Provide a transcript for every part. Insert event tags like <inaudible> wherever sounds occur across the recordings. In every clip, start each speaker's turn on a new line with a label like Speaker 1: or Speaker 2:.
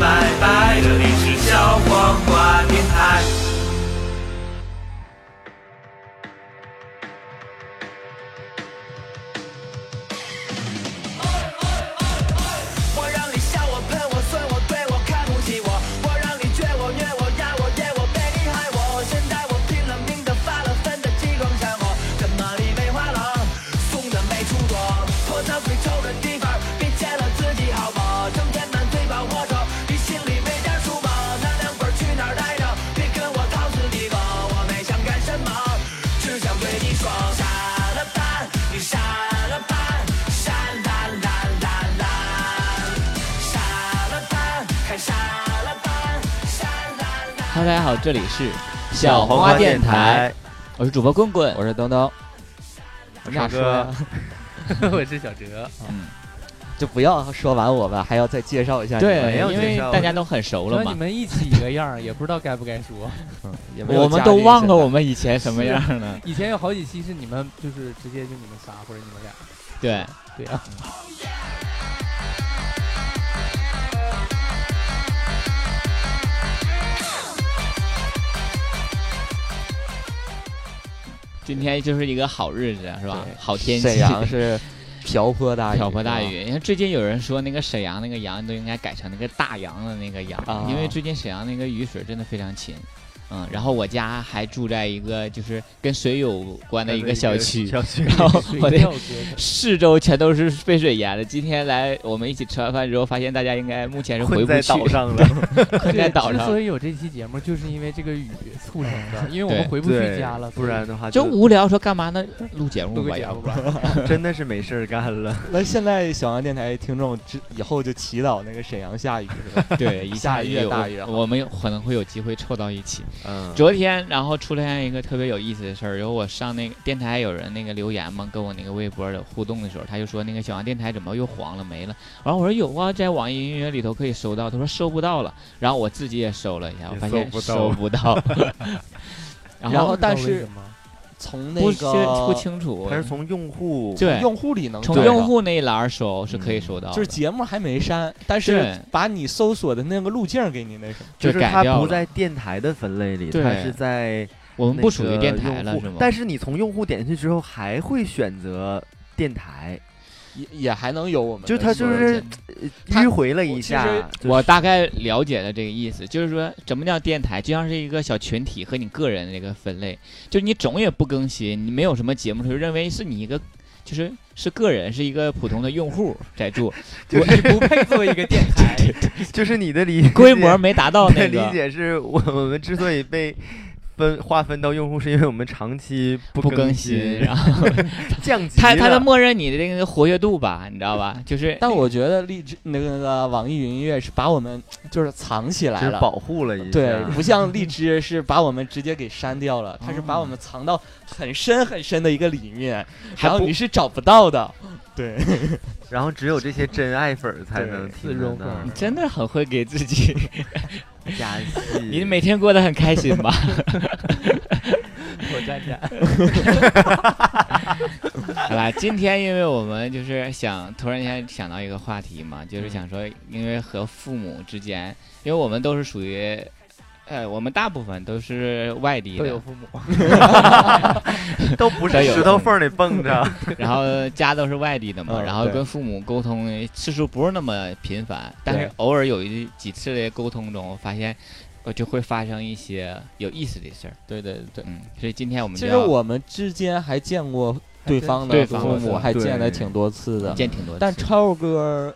Speaker 1: 拜拜，
Speaker 2: 的
Speaker 3: 大家好，这里是
Speaker 4: 小黄瓜电台，
Speaker 3: 我是主播棍棍，
Speaker 4: 我是东东，
Speaker 3: 我们俩说
Speaker 4: 哥，<laughs>
Speaker 5: 我是小哲，
Speaker 3: 嗯，
Speaker 4: 就不要说完我吧，还要再介绍一下你们。
Speaker 3: 对，因为大家都很熟了嘛。
Speaker 5: 说你，们一起一个样儿，也不知道该不该说。
Speaker 3: 我们都忘了我们以前什么样了。
Speaker 5: 以前有好几期是你们就是直接就你们仨或者你们俩，
Speaker 3: 对，
Speaker 5: 对啊，
Speaker 3: 今天就是一个好日子，是吧？好天气，
Speaker 4: 沈阳是瓢泼大雨，
Speaker 3: 瓢泼大。雨。因为最近有人说那个沈阳那个阳都应该改成那个大洋的那个洋，
Speaker 4: 啊
Speaker 3: 因为最近沈阳那个雨水真的非常勤。嗯，然后我家还住在一个就是跟水有关的一个小区，
Speaker 4: 小区
Speaker 3: 然后
Speaker 5: 水
Speaker 3: 我的
Speaker 5: 调歌
Speaker 3: 四周全都是被水淹的。今天来我们一起吃完饭之后，发现大家应该目前是回不去，<laughs>
Speaker 4: 在岛上了。
Speaker 3: 混在岛上
Speaker 5: 之所。以有这期节目，就是因为这个雨促成的，<laughs> 因为我们回不去家了，
Speaker 6: 不然的话
Speaker 3: 就无聊，说干嘛呢？录节目吧，
Speaker 5: 录节目
Speaker 3: 要不
Speaker 5: 吧。<laughs>
Speaker 6: 真的是没事儿干了。
Speaker 4: 那现在小杨电台听众之以后就祈祷那个沈阳下雨是吧？
Speaker 3: 对，一
Speaker 4: 下越
Speaker 3: 雨有
Speaker 4: 大越好
Speaker 3: 我们有可能会有机会凑到一起。
Speaker 6: 嗯，
Speaker 3: 昨天，然后出现一个特别有意思的事儿，然后我上那个电台有人那个留言嘛，跟我那个微博的互动的时候，他就说那个小王电台怎么又黄了没了？然后我说有啊，在网易音乐里头可以搜到，他说收不到了，然后我自己也搜了一下，我发现
Speaker 6: 收不到
Speaker 3: 搜不到。然
Speaker 4: 然
Speaker 3: 后
Speaker 4: 后但是从那
Speaker 3: 不清不清楚，
Speaker 6: 还是从用户
Speaker 3: 对。
Speaker 4: 用户里能
Speaker 3: 从用户那一栏搜是可以
Speaker 6: 嗯
Speaker 3: 搜到的，
Speaker 4: 就是节目还没删，但是把你搜索的那个路径给你那什么。
Speaker 6: 就是它不在电台的分类里，它是在
Speaker 3: 我们不属于电台了是。吗？
Speaker 6: 但是你从用户点进去之后，还会选择电台，
Speaker 4: 也也还能有我们
Speaker 6: 就它
Speaker 4: 所有
Speaker 6: 就是迂回了一下
Speaker 3: 我大概了解了这个意思，就是说什么叫电台，就像是一个小群体和你个人的一个分类，就是你总也不更新，你没有什么节目，就认为是你一个，就是是个人，是一个普通的用户在做，<laughs>
Speaker 5: 我你不配作为一个电台，<laughs>
Speaker 6: 就是你的理 <laughs>
Speaker 3: 规模没达到那个理
Speaker 6: 解是我我们之所以被分划分到用户，是因为我们长期不
Speaker 3: 不更
Speaker 6: 新，
Speaker 3: 新，然 <laughs> 后
Speaker 6: 降级
Speaker 3: 他他
Speaker 6: 了
Speaker 3: 就默认你的这个活跃度吧，你知道吧？就是
Speaker 4: 但我觉得荔枝那个那个网易云音乐是把我们就是藏起来了，
Speaker 6: 保护了一下。
Speaker 4: 对，不像 <laughs> 荔枝是把我们直接给删掉了，它是把我们藏到很深很深的一个里面，然后你是找不到的。对，<laughs>
Speaker 6: 然后只有这些真爱粉儿才能听到
Speaker 3: 你真的很会给自己，<laughs>
Speaker 6: 加戏。
Speaker 3: 你每天过得很开心吧？<laughs>
Speaker 5: 我站站。
Speaker 3: 好啦，今天因为我们就是想突然间想到一个话题嘛，就是想说，因为和父母之间，因为我们都是属于，呃，我们大部分都是外地的，
Speaker 5: 都有父母，<laughs>
Speaker 6: 都不是
Speaker 3: 有
Speaker 6: 石头缝里蹦着。<laughs>
Speaker 3: 然后家都是外地的嘛，
Speaker 4: 嗯
Speaker 3: 然后跟父母沟通次数不是那么频繁，但是偶尔有一几次的沟通中，发现我就会发生一些有意思的事儿。
Speaker 4: 对对对。
Speaker 3: 嗯，所以今天我们
Speaker 4: 其实我们之间还见过对方的父母，
Speaker 3: 方的父母
Speaker 4: 还见了挺多次的。
Speaker 3: 见挺多次，
Speaker 4: 但超哥，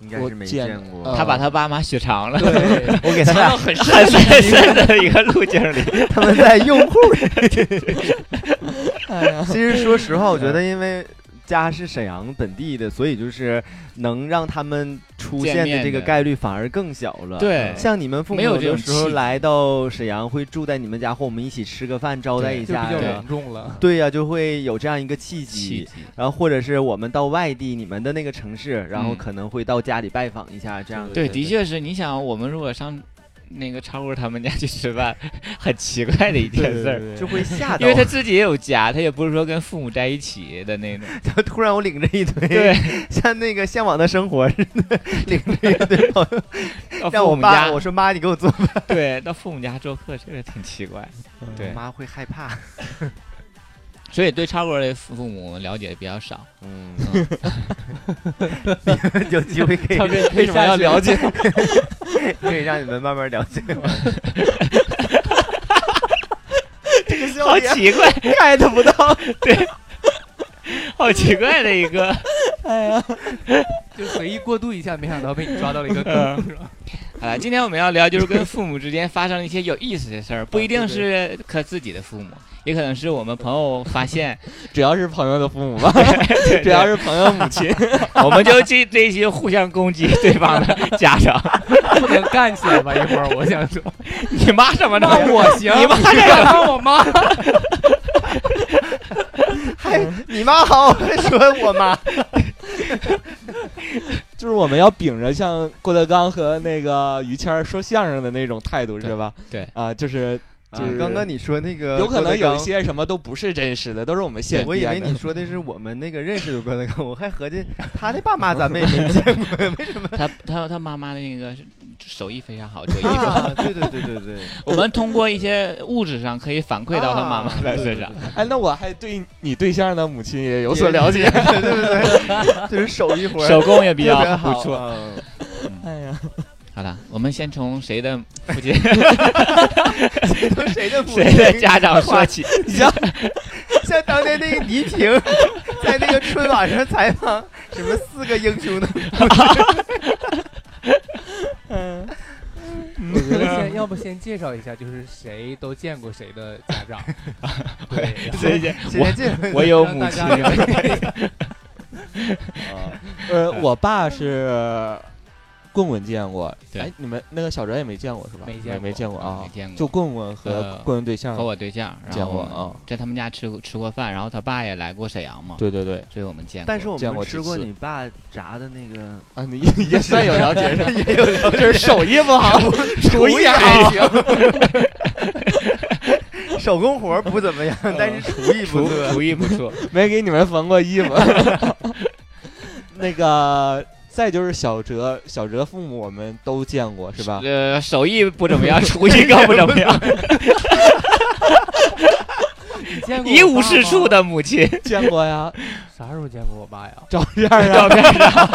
Speaker 6: 应该是没
Speaker 4: 我见
Speaker 6: 见过。
Speaker 4: 呃
Speaker 3: 他把他爸妈雪藏了，
Speaker 5: 对，<laughs>
Speaker 6: 我给他俩
Speaker 3: 很很深深的一个路径里。<laughs>
Speaker 6: 他们在用户。<laughs>
Speaker 4: 哎，
Speaker 6: 其实说实话，我觉得因为家是沈阳本地的，所以就是能让他们出现的这个概率反而更小了。。
Speaker 3: 对，
Speaker 6: 像你们父母
Speaker 3: 没有
Speaker 6: 有的时候来到沈阳，会住在你们家，或我们一起吃个饭，招待一下
Speaker 5: 比较隆重了。
Speaker 6: 对呀、就会有这样一个契机。
Speaker 3: 契。
Speaker 6: 然后或者是我们到外地，你们的那个城市，然后
Speaker 3: 嗯
Speaker 6: 可能会到家里拜访一下，这样
Speaker 3: 的，
Speaker 4: 对
Speaker 3: 的确是。你想，我们如果上那个超哥他们家去吃饭，很奇怪的一件事儿。
Speaker 6: 就会吓到，
Speaker 3: 因为他自己也有家，他也不是说跟父母在一起的那种。
Speaker 6: 他突然我领着一堆，
Speaker 3: 对，<laughs>
Speaker 6: 像那个向往的生活似的，领着一堆朋友，
Speaker 3: 到
Speaker 6: 让我
Speaker 3: 们，家，
Speaker 6: 我说妈，你给我做饭，
Speaker 3: 对，到父母家做客，这个挺奇怪。对。
Speaker 6: 我妈会害怕，
Speaker 3: 所以对超哥的父母了解比较少。
Speaker 6: 嗯，<laughs> <laughs> 有机会可以
Speaker 5: 为什么要了解？
Speaker 6: 可以让你们慢慢了解。<laughs> 这个笑
Speaker 3: 好奇怪
Speaker 6: ，get 不到，对
Speaker 3: 好奇怪的一个。
Speaker 5: 哎呀就随意过渡一下，没想到被你抓到了一个
Speaker 3: 嗯
Speaker 5: 坑，是吧？
Speaker 3: 好了，今天我们要聊就是跟父母之间发生一些有意思的事儿，不一定是和自己的父母，也可能是我们朋友发现，<laughs>
Speaker 4: 主要是朋友的父母吧，<laughs>
Speaker 3: 对 <laughs>
Speaker 4: 主要是朋友母亲。
Speaker 3: 我们就这这一期互相攻击对方的家长。
Speaker 5: 不能干起来吧？一会儿我想说，
Speaker 3: 你妈什么着？
Speaker 5: 那我行，
Speaker 3: 你妈
Speaker 5: 这样骂我妈，
Speaker 6: 还你妈好，还说我妈，
Speaker 4: 就是我们要秉着像郭德纲和那个于谦说相声的那种态度，是吧？
Speaker 3: 对
Speaker 4: 啊，就是就是
Speaker 6: 刚刚你说那个
Speaker 4: 有可能有一些什么都不是真实的，都是我们现
Speaker 6: 我以为你说的是我们那个认识的郭德纲，我还合计他的爸妈咱们也没见过，为什么？
Speaker 3: 他他他妈妈的那个是手艺非常好，做衣服。
Speaker 6: 啊，对对对对对，<laughs>
Speaker 3: 我们通过一些物质上可以反馈到他妈妈的
Speaker 6: 啊 <laughs>
Speaker 3: 身上。
Speaker 4: 哎，那我还对你对象的母亲也有所了解。
Speaker 6: 对 <laughs> 对对，就是手艺活
Speaker 3: 手工也比较
Speaker 6: 好
Speaker 3: 不错。
Speaker 6: 嗯
Speaker 4: 哎呀，
Speaker 3: 好了，我们先从谁的父亲、
Speaker 6: 从谁的父
Speaker 3: 谁的家长说起。
Speaker 6: 你像像当年那个倪萍在那个春晚上采访什么四个英雄的，
Speaker 5: 我觉得先要不先介绍一下，就是谁都见过谁的家长，<laughs> 对，
Speaker 3: 谁先
Speaker 6: 谁先介绍一下
Speaker 3: 我有母亲，<laughs>
Speaker 4: 呃，我爸是棍棍见过，
Speaker 3: 对
Speaker 4: 哎，你们那个小哲也没见过是吧？
Speaker 5: 没见过
Speaker 4: 没见过啊
Speaker 3: 没，见过
Speaker 4: 就棍棍和
Speaker 3: 呃
Speaker 4: 棍棍对象
Speaker 3: 和。我对象，然
Speaker 4: 见
Speaker 3: 后
Speaker 4: 过啊
Speaker 3: 在他们家吃过吃过饭，然后他爸也来过沈阳嘛，
Speaker 4: 对对对，
Speaker 3: 所以我们见过。
Speaker 6: 但是我
Speaker 4: 见
Speaker 6: 们吃过你爸炸的那个，
Speaker 4: 啊，你 <laughs> 也算有了解，<laughs>
Speaker 6: 也有了
Speaker 4: 就是手艺不好，<laughs> 厨艺还行。
Speaker 6: 手工活儿不怎么样，但是厨艺不
Speaker 3: 厨
Speaker 6: 错。
Speaker 3: 厨艺不错，
Speaker 4: 没给你们缝过衣服。那个，再就是小哲，小哲父母我们都见过是吧？
Speaker 3: 呃，手艺不怎么样，厨艺更不怎么样，
Speaker 5: 你见过
Speaker 3: 一无是处，的母亲。
Speaker 4: 见过呀，
Speaker 5: 啥时候见过我爸呀？
Speaker 4: 照片啊，
Speaker 3: 照片上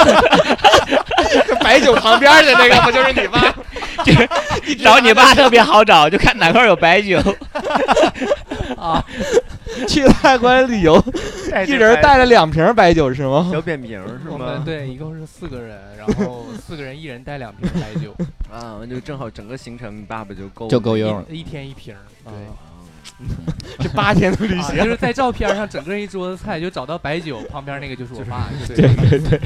Speaker 4: 白酒旁边的那个不就是你爸？<laughs>
Speaker 3: 就找你爸特别好找，就看哪块有白酒。<laughs>
Speaker 5: 啊，<laughs>
Speaker 4: 去泰国旅游，<laughs> 一人带了两瓶白酒是吗？
Speaker 6: 小扁平儿是
Speaker 5: 我们
Speaker 6: 吗？
Speaker 5: 对一共是四个人，然后四个人一人带两瓶白酒，<laughs>
Speaker 6: 啊，就正好整个行程，你爸爸就够
Speaker 3: 就够用了
Speaker 5: 一一天一瓶。对。
Speaker 4: 这八天的旅
Speaker 5: 行，就，是在照片上，整个一桌子菜就找到白酒，旁边那个就是我爸。
Speaker 6: 对对对，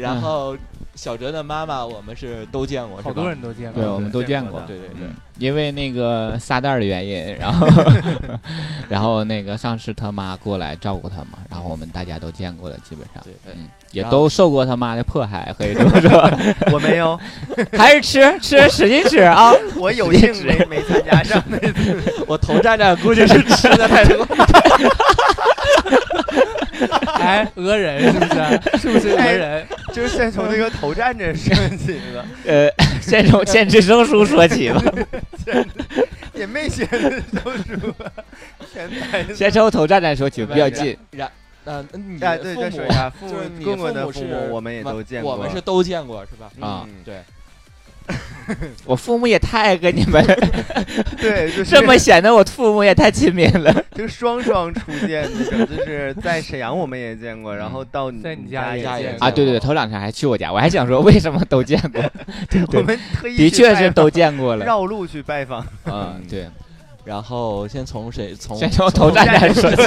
Speaker 4: 然后小哲的妈妈我们是都见过，是吧
Speaker 5: 好多人都见过。
Speaker 3: 对，我们都见过。
Speaker 4: 对对对
Speaker 3: 嗯，因为那个撒旦的原因，然后 <laughs> <laughs> 然后那个上次他妈过来照顾他嘛，然后我们大家都见过了，基本上，
Speaker 4: 对
Speaker 3: 嗯，也都受过他妈的迫害，可以这么说，<laughs>
Speaker 6: 我没有，
Speaker 3: 还是吃吃使劲吃啊！
Speaker 6: 我有幸没没参加上那次。
Speaker 4: 我头站站估计是吃的太多，<laughs>
Speaker 5: 哎，讹人 <laughs> 是不是？是不是讹人？
Speaker 6: 就是先从那个头站着说起吧，<laughs>
Speaker 3: 呃，先从先吃生书说起吧，
Speaker 6: 也没写都书，全带
Speaker 3: 先从头站站说起，比较近。
Speaker 4: 呃，你
Speaker 6: 啊，对，
Speaker 4: 的父母
Speaker 6: 再说一下，父
Speaker 4: 就是你
Speaker 6: 公公的
Speaker 4: 父
Speaker 6: 母，我们也都见过。
Speaker 4: 我们是都见过是吧？
Speaker 3: 啊
Speaker 6: 嗯
Speaker 4: 对，<laughs>
Speaker 3: 我父母也太跟你们 <laughs>
Speaker 6: 对，就是
Speaker 3: 这么显得我父母也太亲民了。<laughs>
Speaker 6: 就双双出现那种，就是在沈阳我们也见过，然后到你
Speaker 5: 在你
Speaker 6: 家
Speaker 5: 家也
Speaker 3: 啊，对对对，头两天还去我家，我还想说为什么都见过，
Speaker 6: 我们特意
Speaker 3: 的确是都见过了。
Speaker 6: 绕路去拜访。
Speaker 3: 嗯，对，
Speaker 4: 然后先从谁从
Speaker 3: 先从头站站说起。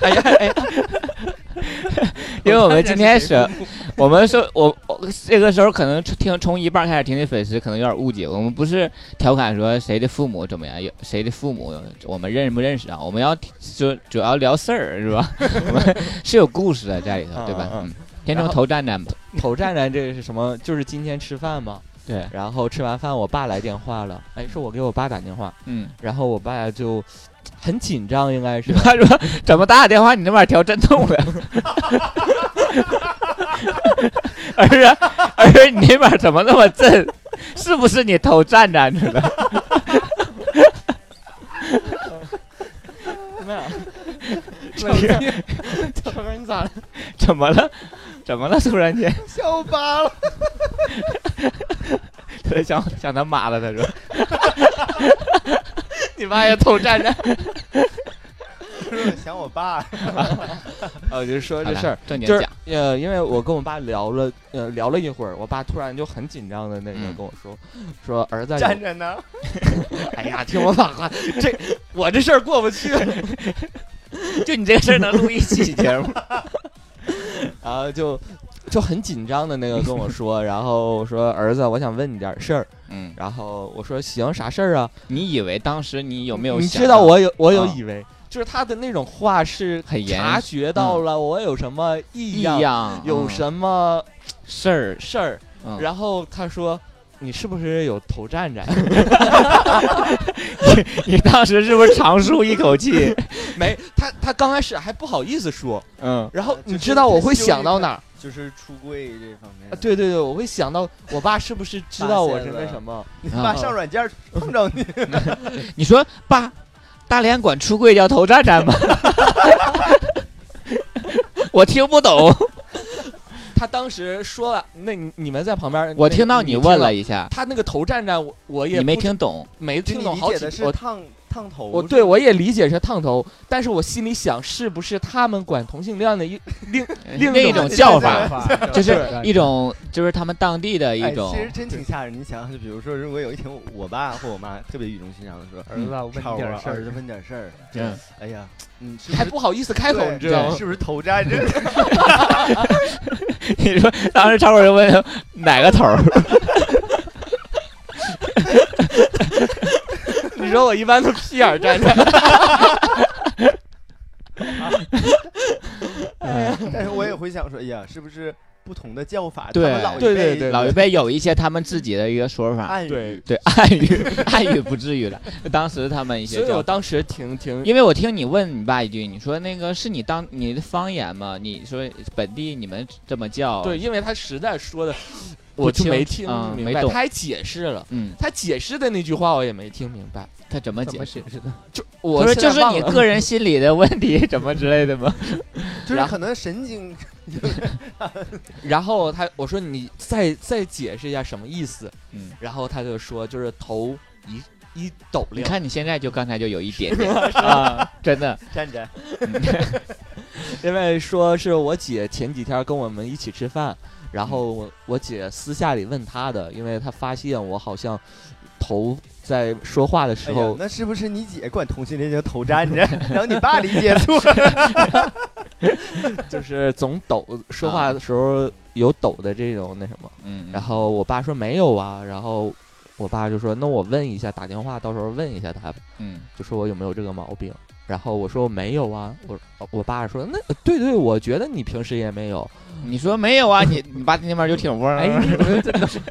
Speaker 4: 哎呀哎，
Speaker 3: 因为我们今天是，我们说，我我这个时候可能听从一半开始听的粉丝可能有点误解，我们不是调侃说谁的父母怎么样，有谁的父母我们认不认识啊？我们要就主要聊事儿是吧？<laughs> 我们是有故事的在里头，对吧？
Speaker 4: 嗯嗯
Speaker 3: 嗯，先从头站站吧。
Speaker 4: 头站站这个是什么？就是今天吃饭吗？
Speaker 3: 对，
Speaker 4: 然后吃完饭，我爸来电话了，哎，是我给我爸打电话，
Speaker 3: 嗯，
Speaker 4: 然后我爸就很紧张，应该是 <laughs>
Speaker 3: 他说怎么打打电话你那边调震动了？<laughs> 儿子，儿子，你那边怎么那么震？是不是你头站站着的？
Speaker 4: 没有，你咋了？<laughs>
Speaker 3: 怎么了？怎么了？突然间，
Speaker 6: 笑巴了。
Speaker 3: 他想想他妈了，他说 <laughs>
Speaker 4: 你妈也偷站着。<laughs>
Speaker 6: 想我爸，
Speaker 4: 呃，<laughs> 我就说这事儿，就是
Speaker 3: 正经讲，
Speaker 4: 呃，因为我跟我爸聊了，呃，聊了一会儿，我爸突然就很紧张的那个
Speaker 3: 嗯
Speaker 4: 跟我说，说儿子，
Speaker 6: 站着呢。
Speaker 4: 哎呀，听我把话，这我这事儿过不去。
Speaker 3: 就你这个事儿能录一期节目？
Speaker 4: 然后就就很紧张的那个跟我 <laughs> 说，然后说儿子，我想问你点事儿。
Speaker 3: 嗯，
Speaker 4: 然后我说行，啥事儿啊？
Speaker 3: 你以为当时你有没有
Speaker 4: 你知道我有我有
Speaker 3: 啊
Speaker 4: 以为，就是他的那种话是
Speaker 3: 很严
Speaker 4: 察觉到了我有什么异
Speaker 3: 异
Speaker 4: 样，有
Speaker 3: 嗯
Speaker 4: 什么
Speaker 3: 事儿？
Speaker 4: 事儿，
Speaker 3: 嗯
Speaker 4: 然后他说。你是不是有头站站？<laughs>
Speaker 3: 你你当时是不是长舒一口气？<laughs>
Speaker 4: 没，他他刚开始还不好意思说，
Speaker 3: 嗯，
Speaker 4: 然后你知道我会想到哪儿？
Speaker 6: 就是出柜这方面
Speaker 4: 啊，。对对对，我会想到我爸是不是知道我是那什么？<laughs>
Speaker 6: 你爸上软件碰着你，<laughs>
Speaker 3: 你说爸，大连管出柜叫头站站吗？<laughs> 我听不懂。
Speaker 4: 他当时说了，那你你们在旁边，
Speaker 3: 我听到你问
Speaker 4: 了
Speaker 3: 了一下，
Speaker 4: 他那个头站站，我我也
Speaker 3: 你没听懂。
Speaker 4: 没听懂好几
Speaker 6: 你理解的是
Speaker 4: 我
Speaker 6: 烫烫头。
Speaker 4: 我对我也理解是烫头，但是我心里想，是不是他们管同性恋的一另 <laughs> 另
Speaker 3: 外一种
Speaker 4: 种
Speaker 3: 叫法，<laughs> 就是一种，就是他们当地的
Speaker 6: 哎
Speaker 3: 一种
Speaker 6: 其。实真挺吓人。你想想，就比如说，如果有一天我爸或我妈特别语重心长的说：“
Speaker 5: 儿子，我问点事儿
Speaker 6: 儿子，问点事儿。
Speaker 3: 嗯，
Speaker 6: 哎呀，你，是
Speaker 4: 还
Speaker 6: 是
Speaker 4: 不好意思开口，你知道吗？
Speaker 6: 是不是头站着？<laughs>
Speaker 3: 你说当时超哥就问哪个头儿？
Speaker 4: 你说我一般都屁眼儿站着，<laughs>
Speaker 6: 但是我也会想说，哎呀，是不是不同的叫法？
Speaker 3: 对
Speaker 6: 老一辈
Speaker 4: 对对对
Speaker 3: 老一辈有一些他们自己的一个说法，
Speaker 4: 对，
Speaker 3: 对 <laughs> 暗语，<laughs> 暗语不至于了。当时他们一些
Speaker 4: 所以我，当时挺挺
Speaker 3: 因为我听你问你爸一句，你说那个是你当你的方言吗？你说本地你们这么叫？
Speaker 4: 对，，因为他实在说的，
Speaker 3: 不
Speaker 4: 我就没听明白，
Speaker 3: 嗯没懂
Speaker 4: 他还解释了。
Speaker 3: 嗯，
Speaker 4: 他解释的那句话我也没听明白，
Speaker 3: 他怎么
Speaker 5: 怎
Speaker 3: 解释？
Speaker 5: 么解释的？
Speaker 4: 就我
Speaker 3: 说就是你个人心理的问题，怎么之类的吗？
Speaker 6: 就是可能神经 <laughs>
Speaker 4: 然后他我说你再再解释一下什么意思，
Speaker 3: 嗯，
Speaker 4: 然后他就说就是头一一抖
Speaker 3: 你，看你现在就刚才就有一点点 <laughs> 啊，真的，
Speaker 6: 站着。<laughs>
Speaker 4: 因为说是我姐前几天跟我们一起吃饭，然后我我姐私下里问他的，因为她发现我好像头在说话的时候，
Speaker 6: 那是不是你姐管同性恋叫头站着，<laughs> 然后你爸理解错了？<laughs>
Speaker 4: 就是总抖，说话的时候有抖的这种那什么。
Speaker 3: 嗯，
Speaker 4: 然后我爸说没有啊，然后我爸就说那我问一下，打电话到时候问一下他，
Speaker 3: 嗯，
Speaker 4: 就说我有没有这个毛病。然后我说我没有啊，我我爸说那对对，我觉得你平时也没有。
Speaker 3: 你说没有啊？你你爸那边就挺嗡儿，
Speaker 5: 哎，你们真的是 <laughs>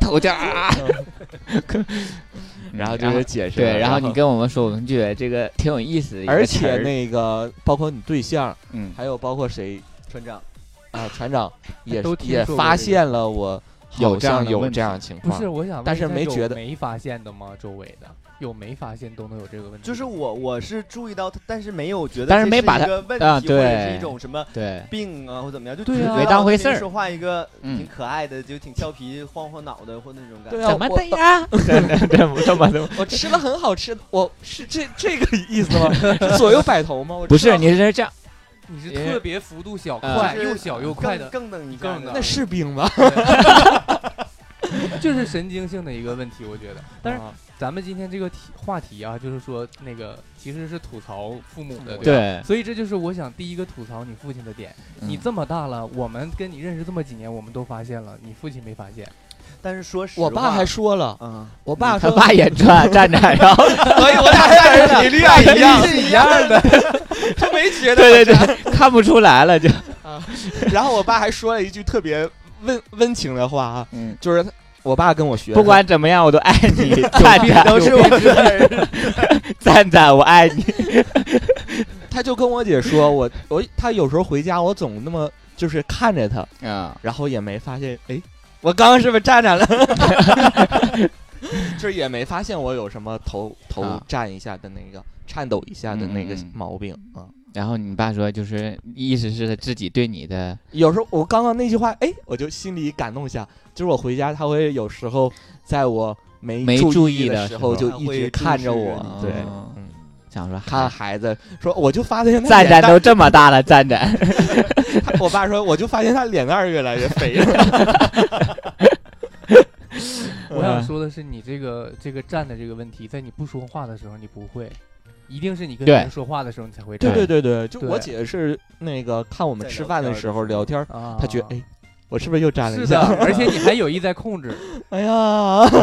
Speaker 3: 头家啊，<laughs> <laughs>
Speaker 4: 然后就是解释，
Speaker 3: 对，然后你跟我们说，我们觉得这个挺有意思的
Speaker 4: 而且那个包括你对象，
Speaker 3: 嗯，
Speaker 4: 还有包括谁
Speaker 6: 船长，
Speaker 4: 啊，船长也
Speaker 5: 都
Speaker 4: 也发现了我
Speaker 3: 有
Speaker 4: 好像有
Speaker 3: 这样的问题
Speaker 4: 这样的情
Speaker 5: 不
Speaker 4: 况。
Speaker 5: 是？我想
Speaker 4: 但是没觉得
Speaker 5: 没发现的吗？周围的有没发现都能有这个问题？
Speaker 6: 就是我我是注意到他，但是没有觉得，
Speaker 3: 但是没把它
Speaker 6: 一个问题，
Speaker 3: 啊
Speaker 6: 或者
Speaker 3: 对
Speaker 6: 是一种什么
Speaker 3: 对，
Speaker 6: 病啊或怎么样，就
Speaker 3: 没当回事儿
Speaker 6: 说话一个
Speaker 3: 嗯
Speaker 6: 挺可爱的，就挺俏皮，晃晃脑袋或那种感觉。
Speaker 4: 对啊，
Speaker 3: 怎么
Speaker 4: 我
Speaker 3: 的呀？真的真不这么的，
Speaker 4: 我吃了很好吃的，我是这这个意思吗？左右摆头吗？我
Speaker 3: 不是，你是这样，
Speaker 5: 你是特别幅度小
Speaker 3: 呃
Speaker 5: 快，
Speaker 6: 就是
Speaker 5: 又小又快的，
Speaker 6: 更更等一
Speaker 5: 更等
Speaker 4: 那是病吗？
Speaker 5: 就是神经性的一个问题，我觉得。但是
Speaker 4: 啊
Speaker 5: 咱们今天这个题话题啊，就是说那个其实是吐槽父母的，吧？
Speaker 3: 对，
Speaker 5: 所以这就是我想第一个吐槽你父亲的点。你
Speaker 3: 嗯
Speaker 5: 这么大了，我们跟你认识这么几年，我们都发现了，你父亲没发现。
Speaker 6: 但是说实话，
Speaker 4: 我爸还说了，
Speaker 6: 嗯，
Speaker 4: 我爸说，
Speaker 3: 他爸也站站着，然后 <laughs>
Speaker 4: 所以我俩 <laughs> 站人比例一样，
Speaker 5: 是一样的。
Speaker 4: 他 <laughs> 没觉得。
Speaker 3: 对对对，看不出来了就，
Speaker 4: 然后我爸还说了一句特别温温情的话啊，
Speaker 3: 嗯，
Speaker 4: 就是他我爸跟我学，
Speaker 3: 不管怎么样，我都爱 <laughs> 你，赞赞
Speaker 6: 都是我的。<laughs>
Speaker 3: 赞赞，我爱你。<laughs>
Speaker 4: 他就跟我姐说，我我他有时候回家，我总那么就是看着他，
Speaker 3: 啊，
Speaker 4: 然后也没发现，哎，我刚刚是不是站站了？就是也没发现我有什么头头
Speaker 3: 啊
Speaker 4: 站一下的那个颤抖一下的那个
Speaker 3: 嗯嗯嗯
Speaker 4: 毛病啊。
Speaker 3: 然后你爸说，就是意思是他自己对你的，
Speaker 4: 有时候我刚刚那句话，哎，我就心里感动一下。就是我回家，他会有时候在我没
Speaker 3: 没注
Speaker 4: 注
Speaker 3: 意的
Speaker 4: 的时候，就一直看着我。对，
Speaker 3: 哦
Speaker 4: 嗯，
Speaker 3: 想说
Speaker 4: 看
Speaker 3: 嗨
Speaker 4: 孩子说，我就发现他
Speaker 3: 赞赞都这么大了，赞赞。<laughs>
Speaker 4: 他我爸说，我就发现他脸蛋儿越来越肥了。<laughs>
Speaker 5: 我想说的是，你这个这个站的这个问题，在你不说话的时候你不会，一定是你跟别人说话的时候你才会
Speaker 4: 对
Speaker 5: 站。
Speaker 4: 对对对，就我姐是那个看我们吃饭的时候聊天她觉得哎，我是不是又站了
Speaker 5: 是的，
Speaker 4: 一下？
Speaker 5: 而且你还有意在控制，
Speaker 4: 哎呀，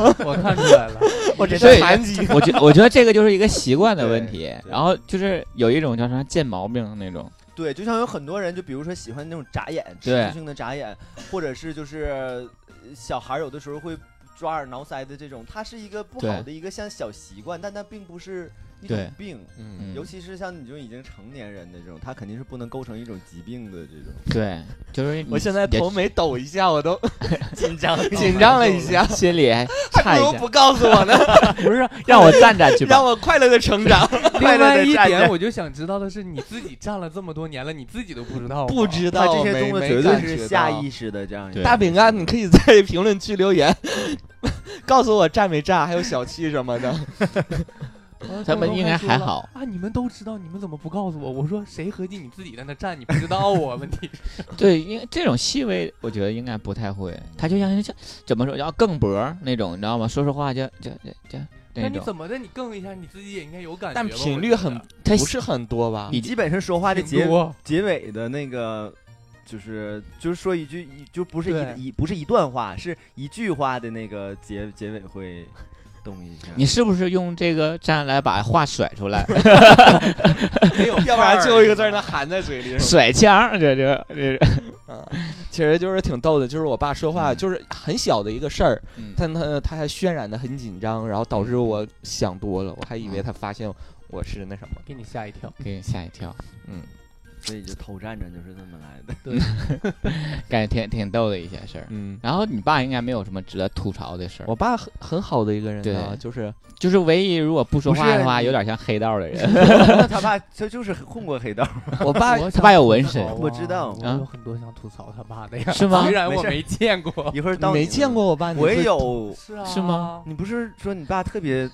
Speaker 4: <laughs>
Speaker 5: 我看出来了。<laughs>
Speaker 4: 我这是残疾。
Speaker 3: 我觉我觉得这个就是一个习惯的问题
Speaker 6: 对，对。
Speaker 3: 然后就是有一种叫啥贱毛病那种，
Speaker 6: 对，就像有很多人，就比如说喜欢那种眨眼，持续性的眨眼，或者是就是呃小孩有的时候会抓耳挠腮的这种，它是一个不好的一个像小习惯，但它并不是一
Speaker 3: 对
Speaker 6: 种病。
Speaker 4: 嗯
Speaker 3: 嗯
Speaker 6: 尤其是像你这种已经成年人的这种，他肯定是不能构成一种疾病的这种。
Speaker 3: 对，就是
Speaker 4: 我现在头没抖一下，我都 <laughs>
Speaker 6: 紧张 <laughs>
Speaker 4: 紧张了一下，
Speaker 3: 心里还
Speaker 4: 还
Speaker 3: 差一下
Speaker 4: 不告诉我呢，<laughs>
Speaker 5: 不是，
Speaker 3: 让我站站去吧
Speaker 4: 让。我快乐的成长。
Speaker 5: 另外一点，我就想知道的是，你自己站了这么多年了，你自己都不知道？
Speaker 4: 不知道，
Speaker 6: 这些动作
Speaker 4: 没
Speaker 6: 绝对是下意识的这样
Speaker 4: 大饼干，你可以在评论区留言，告诉我站没站，还有小七什么的。
Speaker 5: 啊
Speaker 3: 他们应该还好
Speaker 5: 啊！你们都知道，你们怎么不告诉我？我说谁合计你自己在那站，你不知道啊？问题是 <laughs>
Speaker 3: 对，因为这种细微，我觉得应该不太会。他就像像怎么说，要更脖那种，你知道吗？说说话就就就就
Speaker 5: 那
Speaker 3: 那。
Speaker 5: 你怎么的？你更一下，你自己也应该有感觉。
Speaker 4: 但频率很
Speaker 3: 他
Speaker 4: 不是很多吧？
Speaker 6: 你基本上说话的结结尾的那个，就是就是说一句一就不是一一不是一段话，是一句话的那个结结尾会动一下。
Speaker 3: 你是不是用这个站来把话甩出来？<laughs>
Speaker 5: 没有，
Speaker 4: 要不然最后一个字儿能含在嘴里。
Speaker 3: 甩腔，这这这，
Speaker 4: 啊，其实就是挺逗的，就是我爸说话
Speaker 3: 嗯
Speaker 4: 就是很小的一个事儿，
Speaker 3: 嗯
Speaker 4: 但他他还渲染的很紧张，然后导致我想多了，我还以为他发现我是那什么。
Speaker 5: 给你吓一跳。
Speaker 3: 给你吓一跳，
Speaker 4: 嗯，
Speaker 6: 所以就偷站着就是这么来的。
Speaker 3: 对 <laughs> 感觉挺挺逗的一件事儿。
Speaker 4: 嗯，
Speaker 3: 然后你爸应该没有什么值得吐槽的事儿，
Speaker 4: 我爸很很好的一个人
Speaker 3: 对
Speaker 4: 啊，就是
Speaker 3: 就是唯一如果不说话的话，有点像黑道的人。
Speaker 6: 那 <laughs> 他爸他就是混过黑道，
Speaker 4: 我爸
Speaker 5: 我 <laughs>
Speaker 3: 他爸有纹身
Speaker 6: 我知道
Speaker 5: 我
Speaker 3: 啊
Speaker 5: 有很多想吐槽他爸的呀。
Speaker 3: 是吗
Speaker 5: 虽然我
Speaker 6: 没
Speaker 5: 见过。
Speaker 6: 一会儿到你
Speaker 4: 没见过我爸，
Speaker 6: 我也有。
Speaker 5: 是啊，
Speaker 3: 是吗？
Speaker 6: 你不是说你爸特别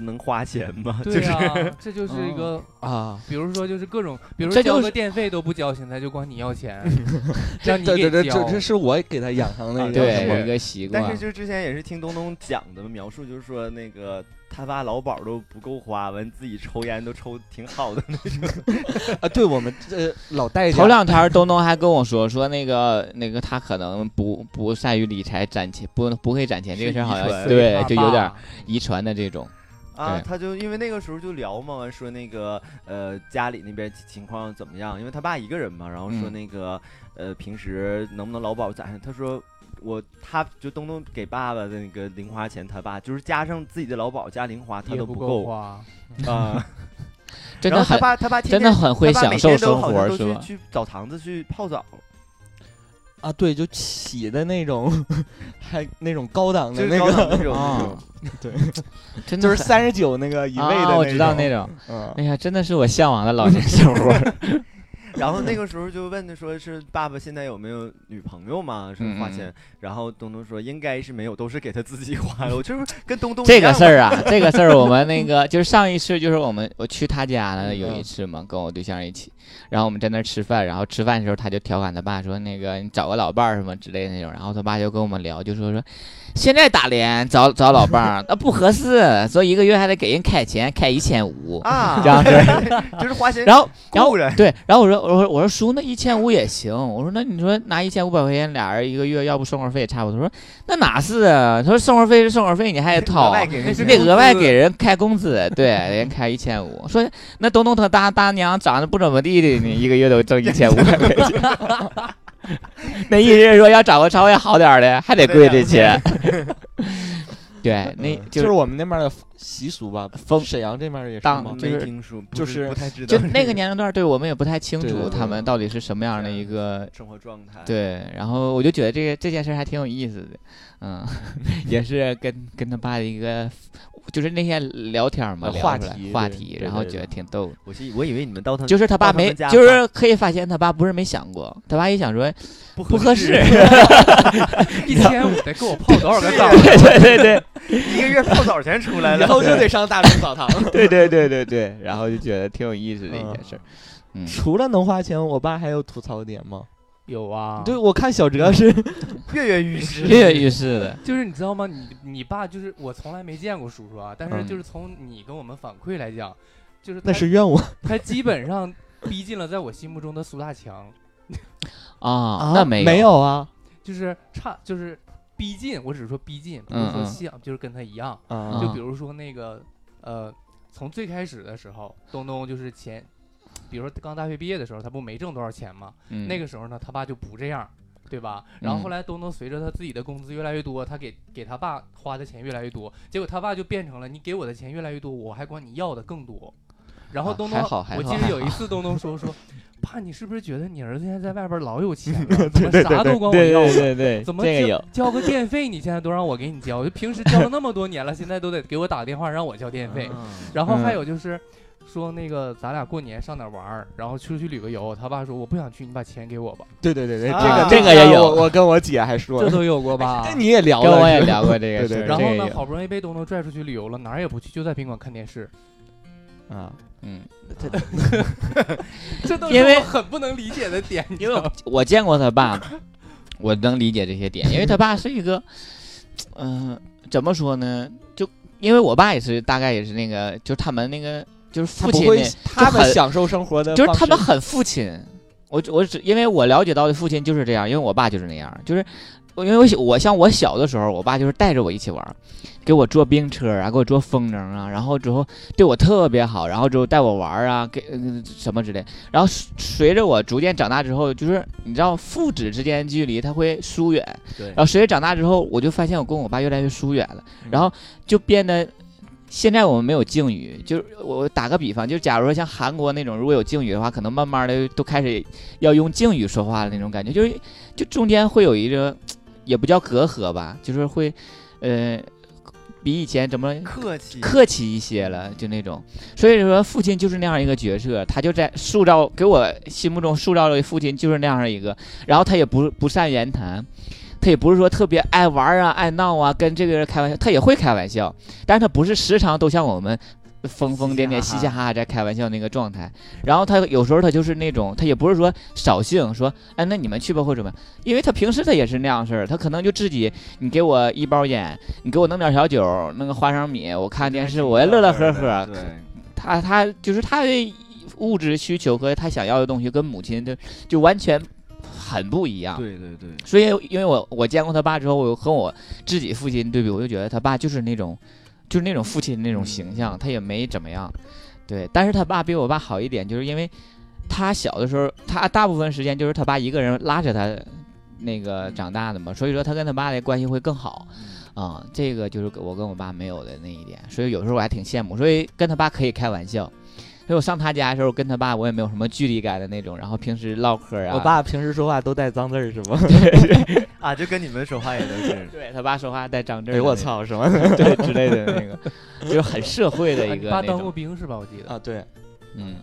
Speaker 6: 能花钱吗？就
Speaker 5: 对
Speaker 6: 是
Speaker 5: 啊，这就是一个，
Speaker 4: 啊。
Speaker 5: 比如说就是各种，比如
Speaker 3: 这就是
Speaker 5: 交个电费都不交，现在就管你要钱，<laughs> 让你
Speaker 4: 对对对，
Speaker 5: 给交
Speaker 4: 这这是我给他养成的一个
Speaker 3: 对，
Speaker 4: 什么
Speaker 3: 一个习惯
Speaker 6: 但是。就之前也是听东东讲的描述，就是说那个他爸劳保都不够花，完自己抽烟都抽挺好的那种。<laughs>
Speaker 4: 啊？对我们这老戴家
Speaker 3: 头两天东东还跟我说说那个那个他可能不不善于理财攒钱，不不会攒钱这个事儿好像对就有点遗传的这种。
Speaker 6: 啊，他就因为那个时候就聊嘛，说那个呃家里那边情况怎么样？因为他爸一个人嘛，然后说
Speaker 3: 嗯
Speaker 6: 那个、呃平时能不能劳保攒上？他说我他就东东给爸爸的那个零花钱，他爸就是加上自己的劳保加零花，他
Speaker 5: 都不
Speaker 6: 够
Speaker 5: 花。
Speaker 6: 啊。<laughs> 然后他
Speaker 3: 真的很
Speaker 6: 爸他爸天
Speaker 3: 真的
Speaker 6: 天
Speaker 3: 很会享
Speaker 6: 他爸每天都
Speaker 3: 受生
Speaker 6: 好像都去
Speaker 3: 活是吧？
Speaker 6: 去澡堂子去泡澡，
Speaker 4: 啊，对，就起的那种，还那种高档的那个，
Speaker 6: 那种那
Speaker 3: 啊
Speaker 6: 种。
Speaker 4: 对，<laughs>
Speaker 3: 真的
Speaker 4: 就是三十九那个一位的
Speaker 3: 啊，我知道那
Speaker 4: 种。
Speaker 3: 哎呀，真的是我向往的老年生活。<laughs>
Speaker 6: 然后 <laughs> 那个时候就问他说是爸爸现在有没有女朋友嘛？是花钱。然后东东说应该是没有，都是给他自己花的。我就是跟东东
Speaker 3: 这个事儿啊，这个事儿我们那 <laughs> 个就是上一次就是我们我去他家了有
Speaker 6: 嗯
Speaker 3: 一次嘛，跟我对象一起，然后我们在那儿吃饭，然后吃饭的时候他就调侃他爸说那个你找个老伴儿什么之类的那种，然后他爸就跟我们聊，就说说现在打脸找找老伴儿那不合适，说一个月还得给人开钱开一千五。
Speaker 6: 啊，
Speaker 3: 这样子 <laughs>
Speaker 6: 就是花钱
Speaker 3: 然后，然后对，然后我说，我说，我说叔，那一千五也行。我说，那你说拿一千五百块钱，俩人一个月，要不生活费也差不多。他说，那哪是啊？他说生活费是生活费，你还得掏
Speaker 6: 额，外给人钱
Speaker 5: 那是
Speaker 3: 得额外给人开工资，对，人开一千五。说那东东他大大娘长得不怎么地的，你一个月都挣一千五百块钱。<laughs> 那意思是说要找个稍微好点的，还得贵这钱。<laughs> 对，那
Speaker 4: 就
Speaker 3: 就是是
Speaker 4: 我们那边的习俗吧。
Speaker 3: 风
Speaker 4: 沈阳这边也是
Speaker 3: 当
Speaker 4: 吗？
Speaker 6: 没听说，
Speaker 4: 就是是
Speaker 6: 不太知道
Speaker 3: 就那个年龄段，对我们也不太清楚他们到底是什么样的一个
Speaker 6: 生活状态。，
Speaker 3: 对，然后我就觉得这个这件事还挺有意思的，嗯，<laughs> 也是跟跟他爸的一个，就是那天聊天嘛，
Speaker 4: 话题
Speaker 3: 话题，然后觉得挺逗的。
Speaker 6: 我是我以为你们到他
Speaker 3: 就是他爸没就是可以发现他爸不是没想过，他爸一想说
Speaker 6: 不
Speaker 3: 不合适，<laughs>
Speaker 5: 一千五得给我泡多少个澡？
Speaker 3: 对对对 <laughs>
Speaker 6: 一个月泡澡钱出来了，<laughs> 然，
Speaker 4: 后就得上大众澡堂。
Speaker 3: 对对对对对，然后就觉得挺有意思的一件事
Speaker 4: 除了能花钱，我爸还有吐槽点吗？
Speaker 5: 有啊，
Speaker 4: 对，我看小哲是 <laughs>
Speaker 6: 跃跃欲试。
Speaker 3: 跃跃欲试的，
Speaker 5: 就是你知道吗？你你爸就是我从来没见过叔叔啊，但是
Speaker 3: 嗯
Speaker 5: 就是从你跟我们反馈来讲，就是
Speaker 4: 那是怨我
Speaker 5: 他基本上逼近了在我心目中的苏大强，
Speaker 3: 啊，那没
Speaker 4: 没有啊。
Speaker 5: 就是差就是逼近，我只是说逼近，不是说像，就是跟他一样。
Speaker 4: 啊。
Speaker 5: 就比如说那个呃，从最开始的时候，东东就是前，比如说刚大学毕业的时候，他不没挣多少钱吗？
Speaker 3: 嗯
Speaker 5: 那个时候呢，他爸就不这样。对吧？然后后
Speaker 3: 嗯
Speaker 5: 来东东随着他自己的工资越来越多，他给给他爸花的钱越来越多，结果他爸就变成了你给我的钱越来越多，我还管你要的更多。然后
Speaker 3: 啊
Speaker 5: 东东，我记得有一次东东说说，<laughs> 爸，你是不是觉得你儿子现在在外边老有钱了，<laughs> 怎么啥都管我
Speaker 3: 对
Speaker 5: 要了？
Speaker 3: 对对对，
Speaker 5: 怎么交交个电费？你现在都让我给你交，就平时交了那么多年了，现在都得给我打电话让我交电费。然后还
Speaker 3: 嗯
Speaker 5: 有就是说那个咱俩过年上哪玩儿，然后出去旅个游，他爸说我不想去，你把钱给我吧，
Speaker 4: 对对对对，
Speaker 6: 啊。
Speaker 4: 这个
Speaker 3: 这个也有。
Speaker 4: 我我跟我姐还说了，
Speaker 5: 这都有过吧？<laughs>
Speaker 4: 跟你也聊了，
Speaker 3: 跟我也聊过这个
Speaker 4: 对对
Speaker 3: 事，
Speaker 5: 然后呢，好不容易被东东拽出去旅游了，哪儿也不去，就在宾馆看电视，
Speaker 4: 啊，
Speaker 3: 嗯，<laughs>
Speaker 5: 这都
Speaker 3: 因为
Speaker 5: 是我很不能理解的点，
Speaker 3: 因为我见过他爸，我能理解这些点，因为他爸是一个，嗯、怎么说呢？就因为我爸也是，大概也是那个，就他们那个，就是父亲那，
Speaker 4: 他们享受生活的
Speaker 3: 就是他们很父亲。我我只因为我了解到的父亲就是这样，因为我爸就是那样，就是因为我我像我小的时候，我爸就是带着我一起玩儿，给我坐冰车啊，给我做风筝啊，然后之后对我特别好，然后之后带我玩儿啊，给、呃、什么之类。然后随随着我逐渐长大之后，就是你知道父子之间距离他会疏远，
Speaker 6: 对
Speaker 3: 然后随着长大之后，我就发现我跟我爸越来越疏远了，然后就变得。现在我们没有敬语，就是我打个比方，就假如说像韩国那种，如果有敬语的话，可能慢慢的都开始要用敬语说话的那种感觉，就是就中间会有一个，<tsk> 也不叫隔阂吧，就是会，呃，比以前怎么
Speaker 6: 客气，
Speaker 3: 客气一些了，就那种。所以说，父亲就是那样一个角色，他就在塑造给我心目中塑造的父亲就是那样一个，然后他也不不善言谈。他也不是说特别爱玩啊、爱闹啊，跟这个人开玩笑，他也会开玩笑，但是他不是时常都像我们疯疯癫癫、
Speaker 6: 嘻嘻哈哈
Speaker 3: 在开玩笑那个状态。然后他有时候他就是那种，他也不是说扫兴，说哎那你们去吧或者什么样，因为他平时他也是那样事儿，他可能就自己你给我一包烟，你给我弄点小酒，弄个花生米，我看电视我也乐乐呵呵。
Speaker 6: 对，
Speaker 3: 他他就是他的物质需求和他想要的东西跟母亲就就完全很不一样。
Speaker 6: 对对对，
Speaker 3: 所以，因为我我见过他爸之后，我和我自己父亲对比，我就觉得他爸就是那种，就是那种父亲那种形象，他也没怎么样，对。但是他爸比我爸好一点，就是因为他小的时候，他大部分时间就是他爸一个人拉着他那个长大的嘛，所以说他跟他爸的关系会更好。啊、这个就是我跟我爸没有的那一点，所以有时候我还挺羡慕，所以跟他爸可以开玩笑。所以我上他家的时候，跟他爸我也没有什么距离感的那种，然后平时唠嗑啊。
Speaker 4: 我爸平时说话都带脏字儿是吗？<laughs>
Speaker 6: 啊，就跟你们说话也都是
Speaker 3: 对他爸说话带脏字儿。
Speaker 4: 哎我！操，什么？<laughs>
Speaker 3: 对之类的那个，就是很社会的
Speaker 5: 啊
Speaker 3: 一个
Speaker 5: 当过，兵是吧？我记得。
Speaker 4: 啊，对，
Speaker 3: 嗯，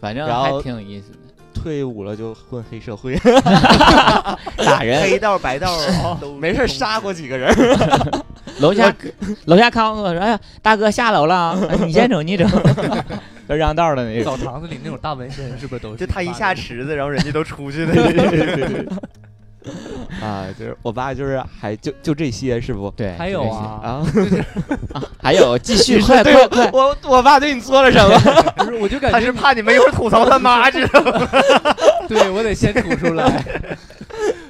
Speaker 3: 反正
Speaker 4: 然后
Speaker 3: 还挺有意思的。
Speaker 4: 退伍了就混黑社会，<laughs>
Speaker 3: 打人，
Speaker 6: 黑道白道都
Speaker 4: 没事杀过几个人。
Speaker 3: 楼下楼下看我说：“哎呀，大哥下楼了啊，你先走，你走。”都让道的那个。
Speaker 5: 澡堂子里那种大纹身是不是都是？
Speaker 6: 就他一下池子，然后人家都出去了。<laughs>
Speaker 4: 啊，就是我爸就是还就就这些是不？
Speaker 3: 对，
Speaker 5: 还有
Speaker 3: 这些，
Speaker 5: 啊，
Speaker 4: 啊，
Speaker 3: 还有继续，
Speaker 4: 对
Speaker 3: 快快！
Speaker 4: 我我爸对你做了什么？<laughs>
Speaker 5: 不是，我就感觉
Speaker 6: 他是怕你们一会儿吐槽他妈，知道吗？
Speaker 5: 对我得先吐出来。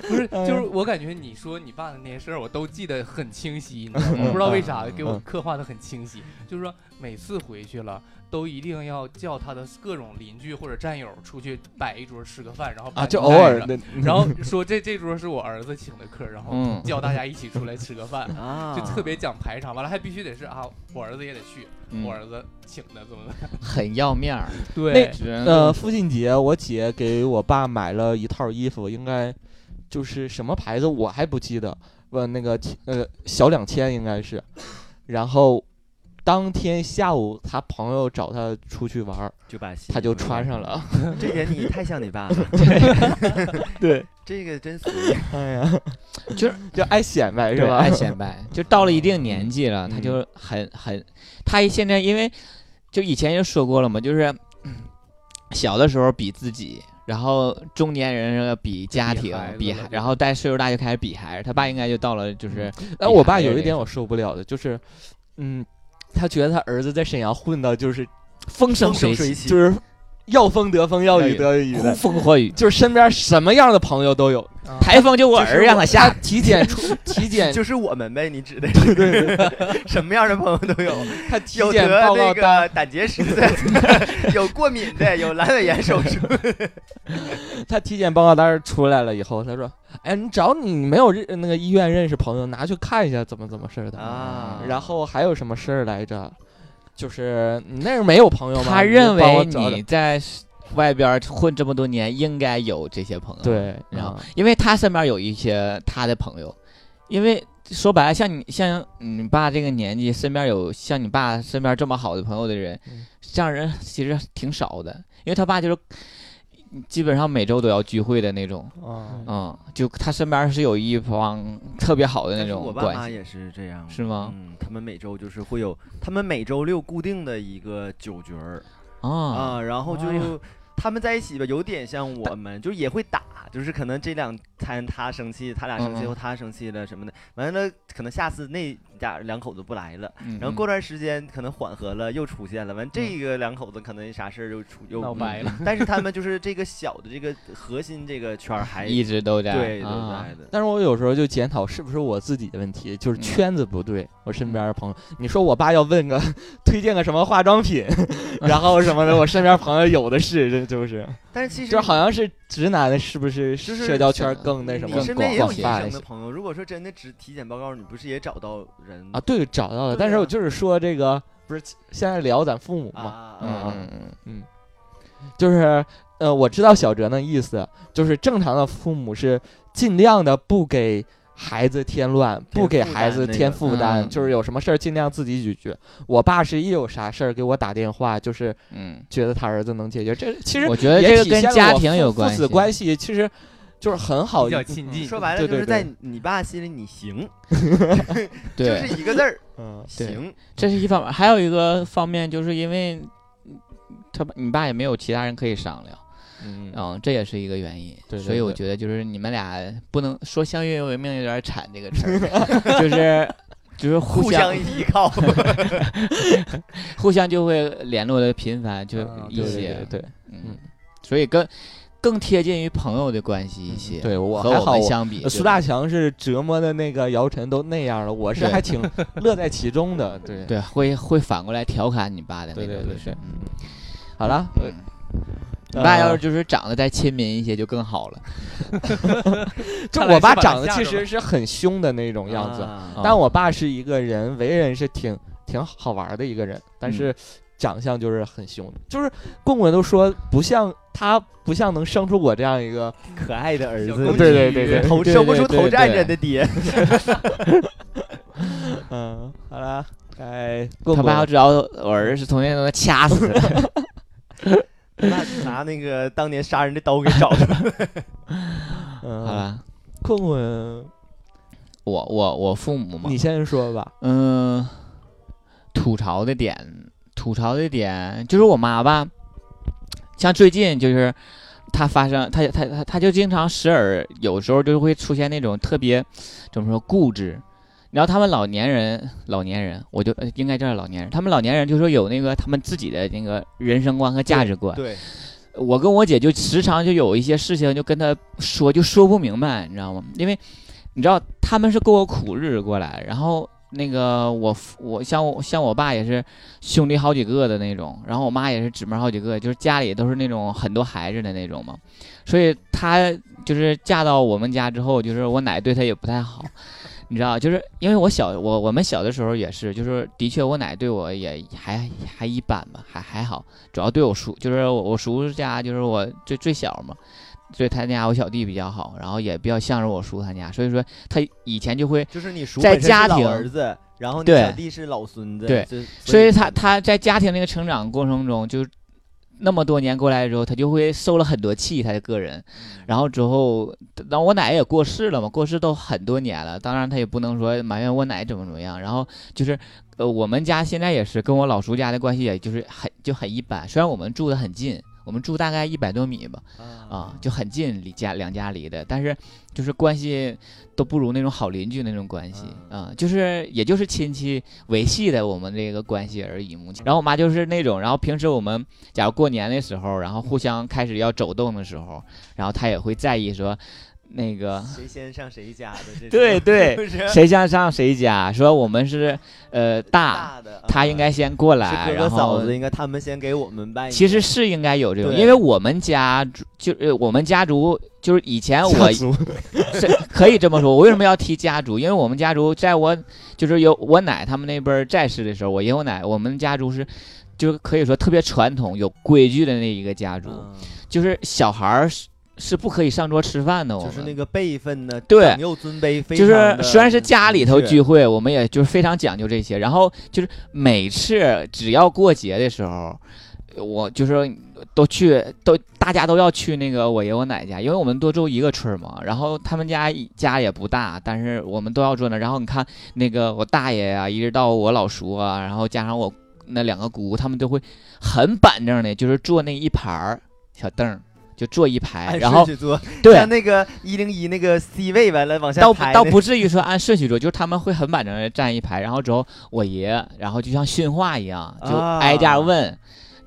Speaker 5: 不是
Speaker 3: 哎
Speaker 5: 就是我感觉你说你爸的那些事儿，我都记得很清晰，你知道吗？不知道为啥给我
Speaker 4: 嗯
Speaker 5: 刻画的很清晰，就是说每次回去了。都一定要叫他的各种邻居或者战友出去摆一桌吃个饭，然后
Speaker 4: 啊，就偶尔的，<laughs>
Speaker 5: 然后说这这桌是我儿子请的客，然后
Speaker 3: 嗯
Speaker 5: 叫大家一起出来吃个饭，
Speaker 6: 啊，
Speaker 5: 就特别讲排场。完了还必须得是啊，我儿子也得去，
Speaker 3: 嗯
Speaker 5: 我儿子请的，怎么的？<laughs>
Speaker 3: 很要面儿。
Speaker 5: 对，
Speaker 4: 呃，父亲节我姐给我爸买了一套衣服，应该就是什么牌子我还不记得，问那个呃小两千应该是，然后当天下午他朋友找他出去玩儿，
Speaker 6: 就把
Speaker 4: 他就穿上了。<laughs>
Speaker 6: 这点你太像你爸了 <laughs> <laughs>
Speaker 4: 对，
Speaker 6: 这个真随
Speaker 4: 哎呀，
Speaker 3: 就是
Speaker 4: 就爱显摆是吧？
Speaker 3: 爱显摆，就到了一定年纪了，他
Speaker 4: 嗯
Speaker 3: 就很很，他现在因为就以前也说过了嘛，就是嗯小的时候比自己，然后中年人要比家庭比然后但岁数大就开始比孩子。他爸应该就到了就是，
Speaker 4: 但我爸有一点我受不了的，就是，嗯，他觉得他儿子在沈阳混的就是
Speaker 3: 风生水起，
Speaker 4: 就是要风得风，要雨得雨
Speaker 3: 呼
Speaker 4: 的，
Speaker 3: 风唤雨，
Speaker 4: 就是身边什么样的朋友都有。
Speaker 5: 啊。
Speaker 3: 台风就我儿让他下，
Speaker 4: 体检出 <laughs> 体检，
Speaker 6: 就是我们呗，你指的。是对对，<laughs> 什么样的朋友都有，
Speaker 4: 他体检报告单，
Speaker 6: 个胆结石的，<laughs> 有过敏的，有阑尾炎手术，
Speaker 4: 他体检报告单出来了以后，他说：“哎，你找你没有认那个医院认识朋友，拿去看一下怎么怎么事儿的。
Speaker 6: 啊。
Speaker 4: 然后还有什么事儿来着？就是你那儿没有朋友吗？
Speaker 3: 他认为你在外边混这么多年，应该有这些朋友。
Speaker 4: 对，
Speaker 3: 然后
Speaker 4: 啊
Speaker 3: 因为他身边有一些他的朋友，因为说白了，像你像你爸这个年纪，身边有像你爸身边这么好的朋友的人，
Speaker 4: 嗯
Speaker 3: 这样人其实挺少的。因为他爸就是基本上每周都要聚会的那种，
Speaker 4: 啊。
Speaker 3: 嗯，就他身边是有一帮特别好的那种
Speaker 6: 我爸
Speaker 3: 关系。
Speaker 6: 妈也是这样，
Speaker 3: 是吗？
Speaker 6: 嗯，他们每周就是会有，他们每周六固定的一个酒局儿。
Speaker 3: 啊，
Speaker 6: 啊，然后就他们在一起吧，有点像我们，就也会打，就是可能这两摊他生气，他俩生气后他生气了什么的，完了可能下次那家两口子不来了。
Speaker 3: 嗯
Speaker 6: 然后过段时间可能缓和了，又出现了。完，这个两口子可能啥事儿又出又
Speaker 5: 闹掰了。
Speaker 6: 但是他们就是这个小的这个核心这个圈儿还
Speaker 3: 一直都在
Speaker 6: 对都
Speaker 3: 啊
Speaker 6: 在的。
Speaker 4: 但是我有时候就检讨是不是我自己的问题，就是
Speaker 3: 嗯
Speaker 4: 圈子不对。我身边的朋友，你说我爸要问个推荐个什么化妆品，<laughs> 然后什么的，我身边朋友有的是，这就是，
Speaker 6: 但是其实
Speaker 4: 就好像是直男的，是不是社交圈更那什么
Speaker 6: 你身边也有
Speaker 4: 广
Speaker 6: 医
Speaker 4: 泛一些
Speaker 6: 生的朋友，如果说真的只体检报告，你不是也找到人
Speaker 4: 啊？对，找到了，
Speaker 6: 啊
Speaker 4: 但是我就是说这个，不是现在聊咱父母嘛，
Speaker 6: 嗯
Speaker 3: 嗯
Speaker 6: 啊
Speaker 3: 嗯嗯
Speaker 4: 就是呃，我知道小哲那意思，就是正常的父母是尽量的不给孩子添乱，不给孩子添
Speaker 6: 担那个
Speaker 4: 负担，
Speaker 3: 嗯
Speaker 4: 就是有什么事儿尽量自己解决。我爸是一有啥事儿给我打电话，就是
Speaker 3: 嗯，
Speaker 4: 觉得他儿子能解决。这其实
Speaker 3: 我觉得
Speaker 4: 也
Speaker 3: 这个跟家庭有
Speaker 4: 父父子
Speaker 3: 关系，
Speaker 4: 其实就是很好
Speaker 5: 比较亲近。
Speaker 6: 说白了就是在你爸心里你行，<laughs> 就
Speaker 3: 对，
Speaker 6: 是一个字儿 <laughs>
Speaker 4: 嗯，
Speaker 6: 行。
Speaker 3: 这是一方面，还有一个方面，就是因为嗯他你爸也没有其他人可以商量，
Speaker 4: 嗯
Speaker 3: 嗯，这也是一个原因。
Speaker 4: 对对
Speaker 3: 所以我觉得就是你们俩不能说相约为命有点惨这个词儿 <laughs> <laughs> 就是就是互
Speaker 6: 互相依靠，<laughs>
Speaker 3: 互相就会联络的频繁，就
Speaker 5: 啊
Speaker 3: 一
Speaker 4: 对对
Speaker 3: 些，
Speaker 4: 对对，
Speaker 3: 嗯，所以跟更贴近于朋友的关系一些。
Speaker 4: 嗯对我
Speaker 3: 和我
Speaker 4: 还好我
Speaker 3: 们相比，
Speaker 4: 呃苏大强是折磨的那个姚晨都那样了，我是还挺乐在其中的。对
Speaker 3: 对会会反过来调侃你爸的那
Speaker 4: 个对对对嗯，好了，
Speaker 3: 嗯你爸要
Speaker 4: 呃。
Speaker 3: 是就是长得再亲民一些就更好了。<laughs>
Speaker 4: 就我爸长得其实是很凶的那种样子，但我爸是一个人为人是挺挺好玩的一个人，但是长相就是很凶，就是棍棍都说不像他不像能生出我这样一个，
Speaker 6: 可爱的儿子，
Speaker 4: 对对对对对
Speaker 6: 头生不出头站
Speaker 4: 对
Speaker 6: 着的爹，<laughs>
Speaker 4: 嗯，好了，该棍
Speaker 3: 他爸要知道我儿子是同学能掐死 <laughs> 他。
Speaker 6: 拿拿那个当年杀人的刀给找出来。<laughs>
Speaker 4: 嗯，
Speaker 3: 好了，
Speaker 4: 困困，
Speaker 3: 我我我父母嘛
Speaker 4: 你，先说吧，
Speaker 3: 嗯，吐槽的点，吐槽的点就是我妈吧，像最近就是她发生，她她她她就经常时而有时候就会出现那种特别怎么说固执。然后他们老年人，老年人，我就呃应该叫老年人。他们老年人就说有那个他们自己的那个人生观和价值观。
Speaker 6: 对，
Speaker 3: 我跟我姐就时常就有一些事情就跟她说，就说不明白，你知道吗？因为你知道他们是过苦日子过来，然后那个我我像我像我爸也是兄弟好几个的那种，然后我妈也是姊妹好几个，就是家里都是那种很多孩子的那种嘛，所以她就是嫁到我们家之后，就是我奶对她也不太好。你知道，就是因为我小我我们小的时候也是，就是的确我奶对我也还还一般吧，还还好，主要对我叔，就是我我叔叔家就是我最最小嘛，所以他家我小弟比较好，然后也比较向着我叔他家，所以说他以前就会
Speaker 6: 就是你叔
Speaker 3: 在
Speaker 6: 本身是老
Speaker 3: 家庭
Speaker 6: 儿子，然后你
Speaker 3: 对
Speaker 6: 小弟是老孙子，
Speaker 3: 对
Speaker 6: 就，
Speaker 3: 所以他他在家庭那个成长过程中，就那么多年过来之后，他就会受了很多气，他的个人。然后之后，然后我奶也过世了嘛，过世都很多年了。当然他也不能说埋怨我奶怎么怎么样。然后就是，呃，我们家现在也是跟我老叔家的关系，也就是很就很一般。虽然我们住的很近，我们住大概一百多米吧，啊，就很近，离家两家离的，但是就是关系都不如那种好邻居那种关系啊，就是也就是亲戚维系的我们这个关系而已。目前，然后我妈就是那种，然后平时我们假如过年的时候，然后互相开始要走动的时候，然后她也会在意说，那个
Speaker 6: 谁先上谁家的这种，<laughs>
Speaker 3: 对对 <laughs> 谁先上谁家，说我们是呃大，
Speaker 6: 大的，
Speaker 3: 她应该先过
Speaker 6: 是
Speaker 3: 来，
Speaker 6: 哥
Speaker 3: 然后
Speaker 6: 哥嫂子，应该他们先给我们拜年。
Speaker 3: 其实是应该有这种，因为我们家族就呃我们家族就是以前我 <laughs> 是可以这么说。我为什么要提家族？因为我们家族在我就是有我奶他们那辈儿在世的时候，我爷我奶我们家族是就是可以说特别传统、有规矩的那一个家族，
Speaker 6: 嗯
Speaker 3: 就是小孩儿是是不可以上桌吃饭的。我们
Speaker 6: 就是那个辈分呢，
Speaker 3: 对
Speaker 6: 长幼尊卑非
Speaker 3: 就是虽然是家里头聚会，我们也就是非常讲究这些。然后就是每次只要过节的时候，我就是都去都大家都要去那个我爷我奶家，因为我们都住一个村嘛。然后他们家家也不大，但是我们都要坐那。然后你看那个我大爷呀、一直到我老叔啊，然后加上我那两个姑，他们都会很板正的，就是坐那一排儿小凳儿，就坐一排，然后对。
Speaker 6: 像那个一零一那个 C 位完了往下
Speaker 3: 倒不倒不至于说按顺序坐，就是他们会很板正的站一排，然后之后我爷，然后就像训话一样，就
Speaker 6: 啊。
Speaker 3: 挨家问、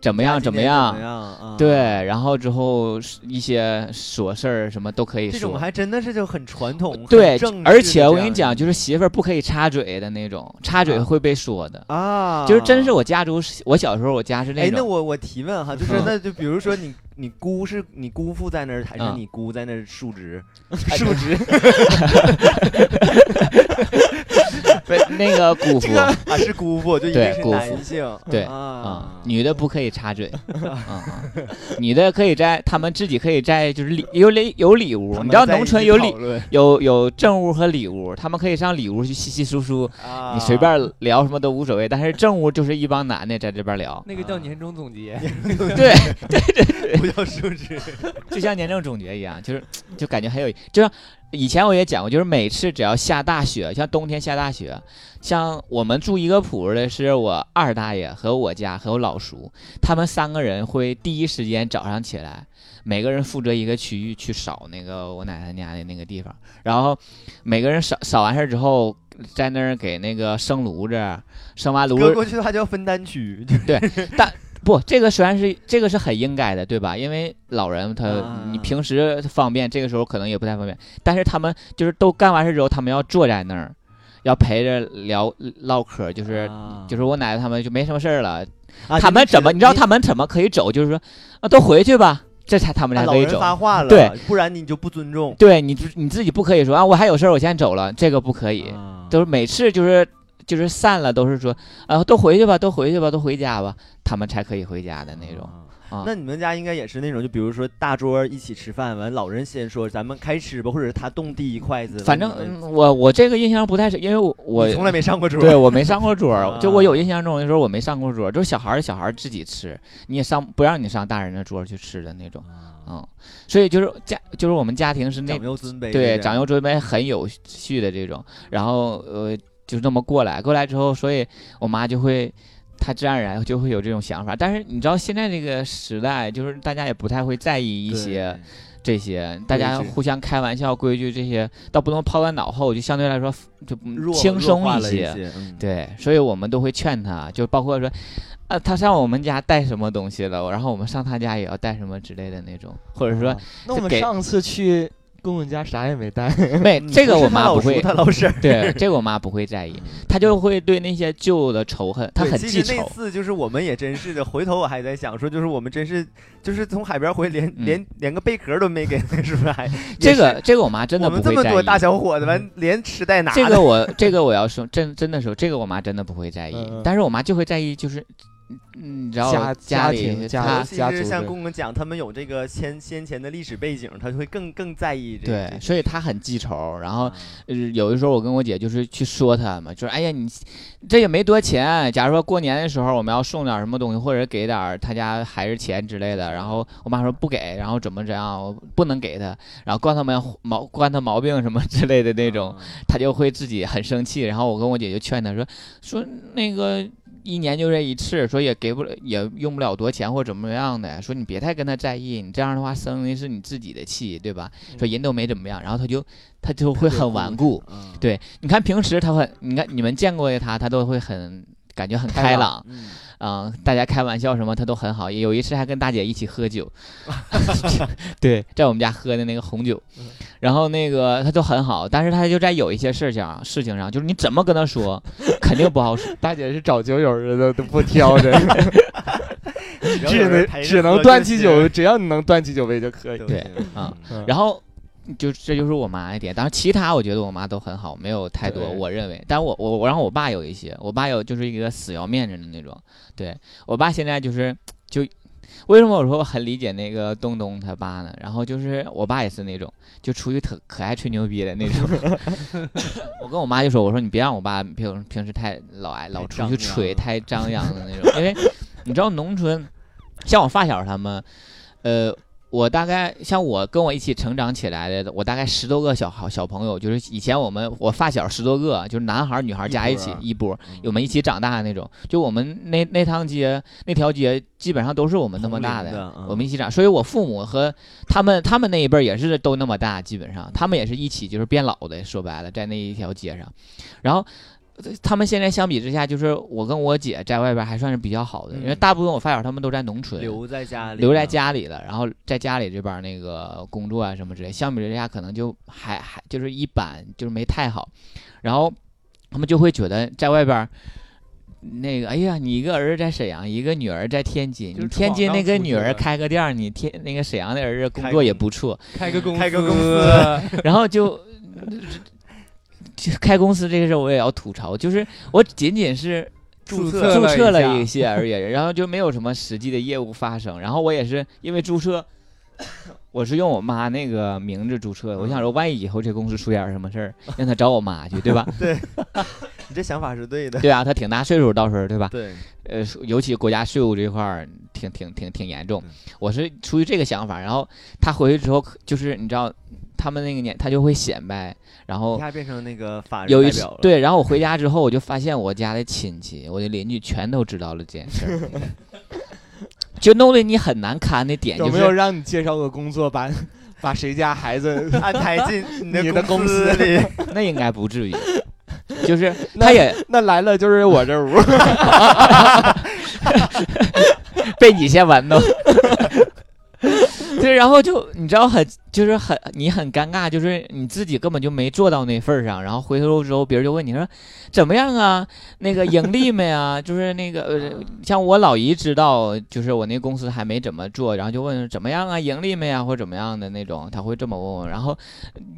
Speaker 3: 怎么样怎么，样
Speaker 6: 啊
Speaker 3: 对，然后之后一些琐事儿什么都可以说。
Speaker 6: 这种还真的是就很传统，
Speaker 3: 对
Speaker 6: 正，
Speaker 3: 而且我跟你讲，就是媳妇儿不可以插嘴的那种，插嘴
Speaker 6: 啊
Speaker 3: 会被说的。
Speaker 6: 啊，
Speaker 3: 就是真是我家族，我小时候我家是
Speaker 6: 那
Speaker 3: 种哎，那，
Speaker 6: 我我提问哈，就是
Speaker 3: 嗯 <laughs>
Speaker 6: 那就比如说你你姑是你姑父在那儿，还是
Speaker 3: 嗯
Speaker 6: 你姑在那儿述职？<laughs>
Speaker 3: 述职，<laughs> 不是那个姑父 <laughs>
Speaker 6: 这个啊是姑父，就一定是
Speaker 3: 对姑父
Speaker 6: 男性，
Speaker 3: 对
Speaker 6: 啊。
Speaker 3: 啊，女的不可以插嘴，啊，女的可以在他们自己可以在就是里有里有里屋，你知道农村有里有有正屋和里屋，他们可以上里屋去稀稀疏疏，
Speaker 6: 啊
Speaker 3: 你随便聊什么都无所谓，但是正屋就是一帮男的在这边聊，
Speaker 5: 那个叫年终总结，<laughs>
Speaker 3: 对，<laughs>
Speaker 6: 不叫述职，
Speaker 3: 就像年终总结一样，就是就感觉很有，就像以前我也讲过，就是每次只要下大雪，像冬天下大雪，像我们住一个铺的是我二大爷和我家和我老叔，他们三个人会第一时间早上起来，每个人负责一个区域去扫那个我奶奶家的那个地方，然后每个人扫扫完事儿之后，在那儿给那个生炉子，生完炉子
Speaker 6: 搁过去的话叫分担区，
Speaker 3: 不，这个虽然是这个是很应该的，对吧？因为老人他、
Speaker 6: 啊
Speaker 3: 你平时方便，这个时候可能也不太方便。但是他们就是都干完事之后，他们要坐在那儿，要陪着聊唠嗑，就是、
Speaker 6: 啊
Speaker 3: 就是我奶奶他们就没什么事儿了。
Speaker 6: 啊
Speaker 3: 他们怎么？你知道他
Speaker 6: 们
Speaker 3: 们怎么可以走？就是说啊，都回去吧，这才他们才可以走。
Speaker 6: 发话了，
Speaker 3: 对，
Speaker 6: 不然你就不尊重，
Speaker 3: 对你你自己不可以说啊，我还有事儿，我先走了，这个不可以。
Speaker 6: 啊
Speaker 3: 都是每次就是就是散了，都是说啊，都回去吧，都回去吧，都回家吧，他们才可以回家的那种。
Speaker 6: 啊
Speaker 3: 啊
Speaker 6: 那你们家应该也是那种，就比如说大桌一起吃饭，完老人先说咱们开吃吧，或者是他动第一筷子。
Speaker 3: 反正我我这个印象不太深，因为我我
Speaker 6: 从来没上过桌。
Speaker 3: 对我没上过桌，
Speaker 6: 啊
Speaker 3: 就我有印象中的时候我没上过桌，就是小孩儿小孩儿自己吃，你也上不让你上大人的桌去吃的那种，
Speaker 6: 啊，
Speaker 3: 嗯，所以就是家就是我们家庭是那。对长幼尊卑很有序的这种，然后呃就这么过来过来之后，所以我妈就会。她自然而然就会有这种想法，但是你知道现在这个时代，就是大家也不太会在意一些这些，大家互相开玩笑、规矩这些，倒不能抛在脑后，就相对来说就轻松
Speaker 6: 一
Speaker 3: 些。
Speaker 6: 嗯
Speaker 3: 对，所以我们都会劝她，就包括说，啊，她上我们家带什么东西了，然后我们上她家也要带什么之类的那种，或者说
Speaker 4: 啊那我们上次去公公家啥也没带，<laughs>
Speaker 3: 没这个我妈不会，
Speaker 6: 他老婶儿。
Speaker 3: 对这个我妈不会在意，她就会对那些旧的仇恨，她很记仇。
Speaker 6: 其实那次就是我们也真是的，回头我还在想说，就是我们真是就是从海边回连
Speaker 3: 嗯
Speaker 6: 连连个贝壳都没给，<laughs> 是不是还？
Speaker 3: 这个这个我妈真的
Speaker 6: 我们这
Speaker 3: 不会在意。
Speaker 6: 我们这么多大小伙子完，连吃带拿。
Speaker 3: 这个我这个我要说真真的说，这个我妈真的不会在意，但是我妈就会在意，就是嗯，你知道
Speaker 4: 家家
Speaker 3: 里
Speaker 4: 庭家
Speaker 3: 她
Speaker 6: 尤其是像
Speaker 4: 家族的
Speaker 6: 公公讲，他们有这个先先前的历史背景，他就会更更在意这
Speaker 3: 对，所以他很记仇。然后
Speaker 6: 啊
Speaker 3: 呃有的时候我跟我姐就是去说他嘛，就是哎呀你这也没多钱，假如说过年的时候我们要送点什么东西，或者给点儿他家孩子钱之类的，然后我妈说不给，然后怎么怎样，我不能给他，然后惯他们毛惯他毛病什么之类的那种，
Speaker 6: 啊
Speaker 3: 他就会自己很生气。然后我跟我姐就劝他说说那个。一年就这一次，说也给不了，也用不了多钱或怎么样的。说你别太跟他在意，你这样的话生的是你自己的气，对吧？说人都没怎么样，然后他就他就会很顽固。
Speaker 6: 嗯
Speaker 3: 对，你看平时他很，你看你们见过的他，他都会很感觉很开朗，
Speaker 6: 嗯
Speaker 3: 嗯、大家开玩笑什么他都很好。有一次还跟大姐一起喝酒，<laughs> 对，在我们家喝的那个红酒，然后那个他都很好，但是他就在有一些事情事情上，就是你怎么跟他说，肯定不好使。<laughs>
Speaker 4: 大姐是找酒友的都都不挑的，<laughs> 只能只能端起酒，只要你能端起酒杯就可以。
Speaker 3: 对啊
Speaker 6: 嗯
Speaker 3: 然后就这就是我妈一点，当然其他我觉得我妈都很好，没有太多我认为，但我我我然后我爸有一些，我爸有就是一个死要面子的那种，对我爸现在就是就。为什么我说我很理解那个东东他爸呢？然后就是我爸也是那种，就出去特可爱吹牛逼的那种。<laughs> 我跟我妈就说：“我说你别让我爸平平时太老爱老出去吹，太张扬的那种，因为你知道农村，像我发小他们，呃，我大概像我跟我一起成长起来的，我大概十多个小好小朋友，就是以前我们我发小十多个，就是男孩女孩加一起
Speaker 6: 一波
Speaker 3: 我们一起长大的那种。就我们那那趟街那条街，基本上都是我们那么大
Speaker 6: 的嗯
Speaker 3: 我们一起长。所以我父母和他们他们那一辈也是都那么大，基本上他们也是一起就是变老的。说白了，在那一条街上，然后。呃他们现在相比之下，就是我跟我姐在外边还算是比较好的，因为
Speaker 6: 嗯
Speaker 3: 大部分我发小他们都在农村，
Speaker 6: 留在家里，
Speaker 3: 留在。家里了，然后在家里这边那个工作啊什么之类，相比之下可能就还还就是一般，就是没太好，然后他们就会觉得在外边。那个，哎呀，你一个儿子在沈阳，一个女儿在天津，你天津那个女儿开个店儿，你天那个沈阳的儿子工作也不错，
Speaker 5: 开个公
Speaker 6: 开个公
Speaker 5: 司，<laughs>
Speaker 3: 然后就就 <laughs> 开公司这个事儿我也要吐槽，<laughs> 就是我仅仅是
Speaker 5: 注
Speaker 6: 册
Speaker 3: 注册了
Speaker 5: 一
Speaker 3: 一些而已，<laughs> 然后就没有什么实际的业务发生。然后我也是因为注册，我是用我妈那个名字注册的。我想说，万一以后这公司出点什么事儿，让她找我妈去，对吧？<laughs>
Speaker 6: 你这想法是对的。
Speaker 3: 对啊，她挺大岁数，到时候对吧？
Speaker 6: 对，
Speaker 3: 呃，尤其国家税务这块儿挺挺挺挺严重
Speaker 6: 嗯。
Speaker 3: 我是出于这个想法，然后她回去之后，就是你知道。他们那个年，他就会显摆，然后
Speaker 6: 一下变成那个法人
Speaker 3: 对，然后我回家之后，我就发现我家的亲戚、我的邻居全都知道了这件事儿，<laughs> 就弄得你很难堪的点就是，
Speaker 4: 有没有让你介绍个工作，把 <laughs> 把谁家孩子 <laughs>
Speaker 6: 安排进
Speaker 4: 你的公司
Speaker 6: 里。
Speaker 3: 那应该不至于，就是
Speaker 4: 那
Speaker 3: 他也
Speaker 4: 那来了就是我这屋，
Speaker 3: 被你先玩到。对，然后就你知道很就是很你很尴尬，就是你自己根本就没做到那份儿上，然后回头之后别人就问你说怎么样啊？那个盈利没啊？<laughs> 就是那个呃，像我老姨知道，就是我那公司还没怎么做，然后就问怎么样啊？盈利没啊？或者怎么样的那种，他会这么问我。然后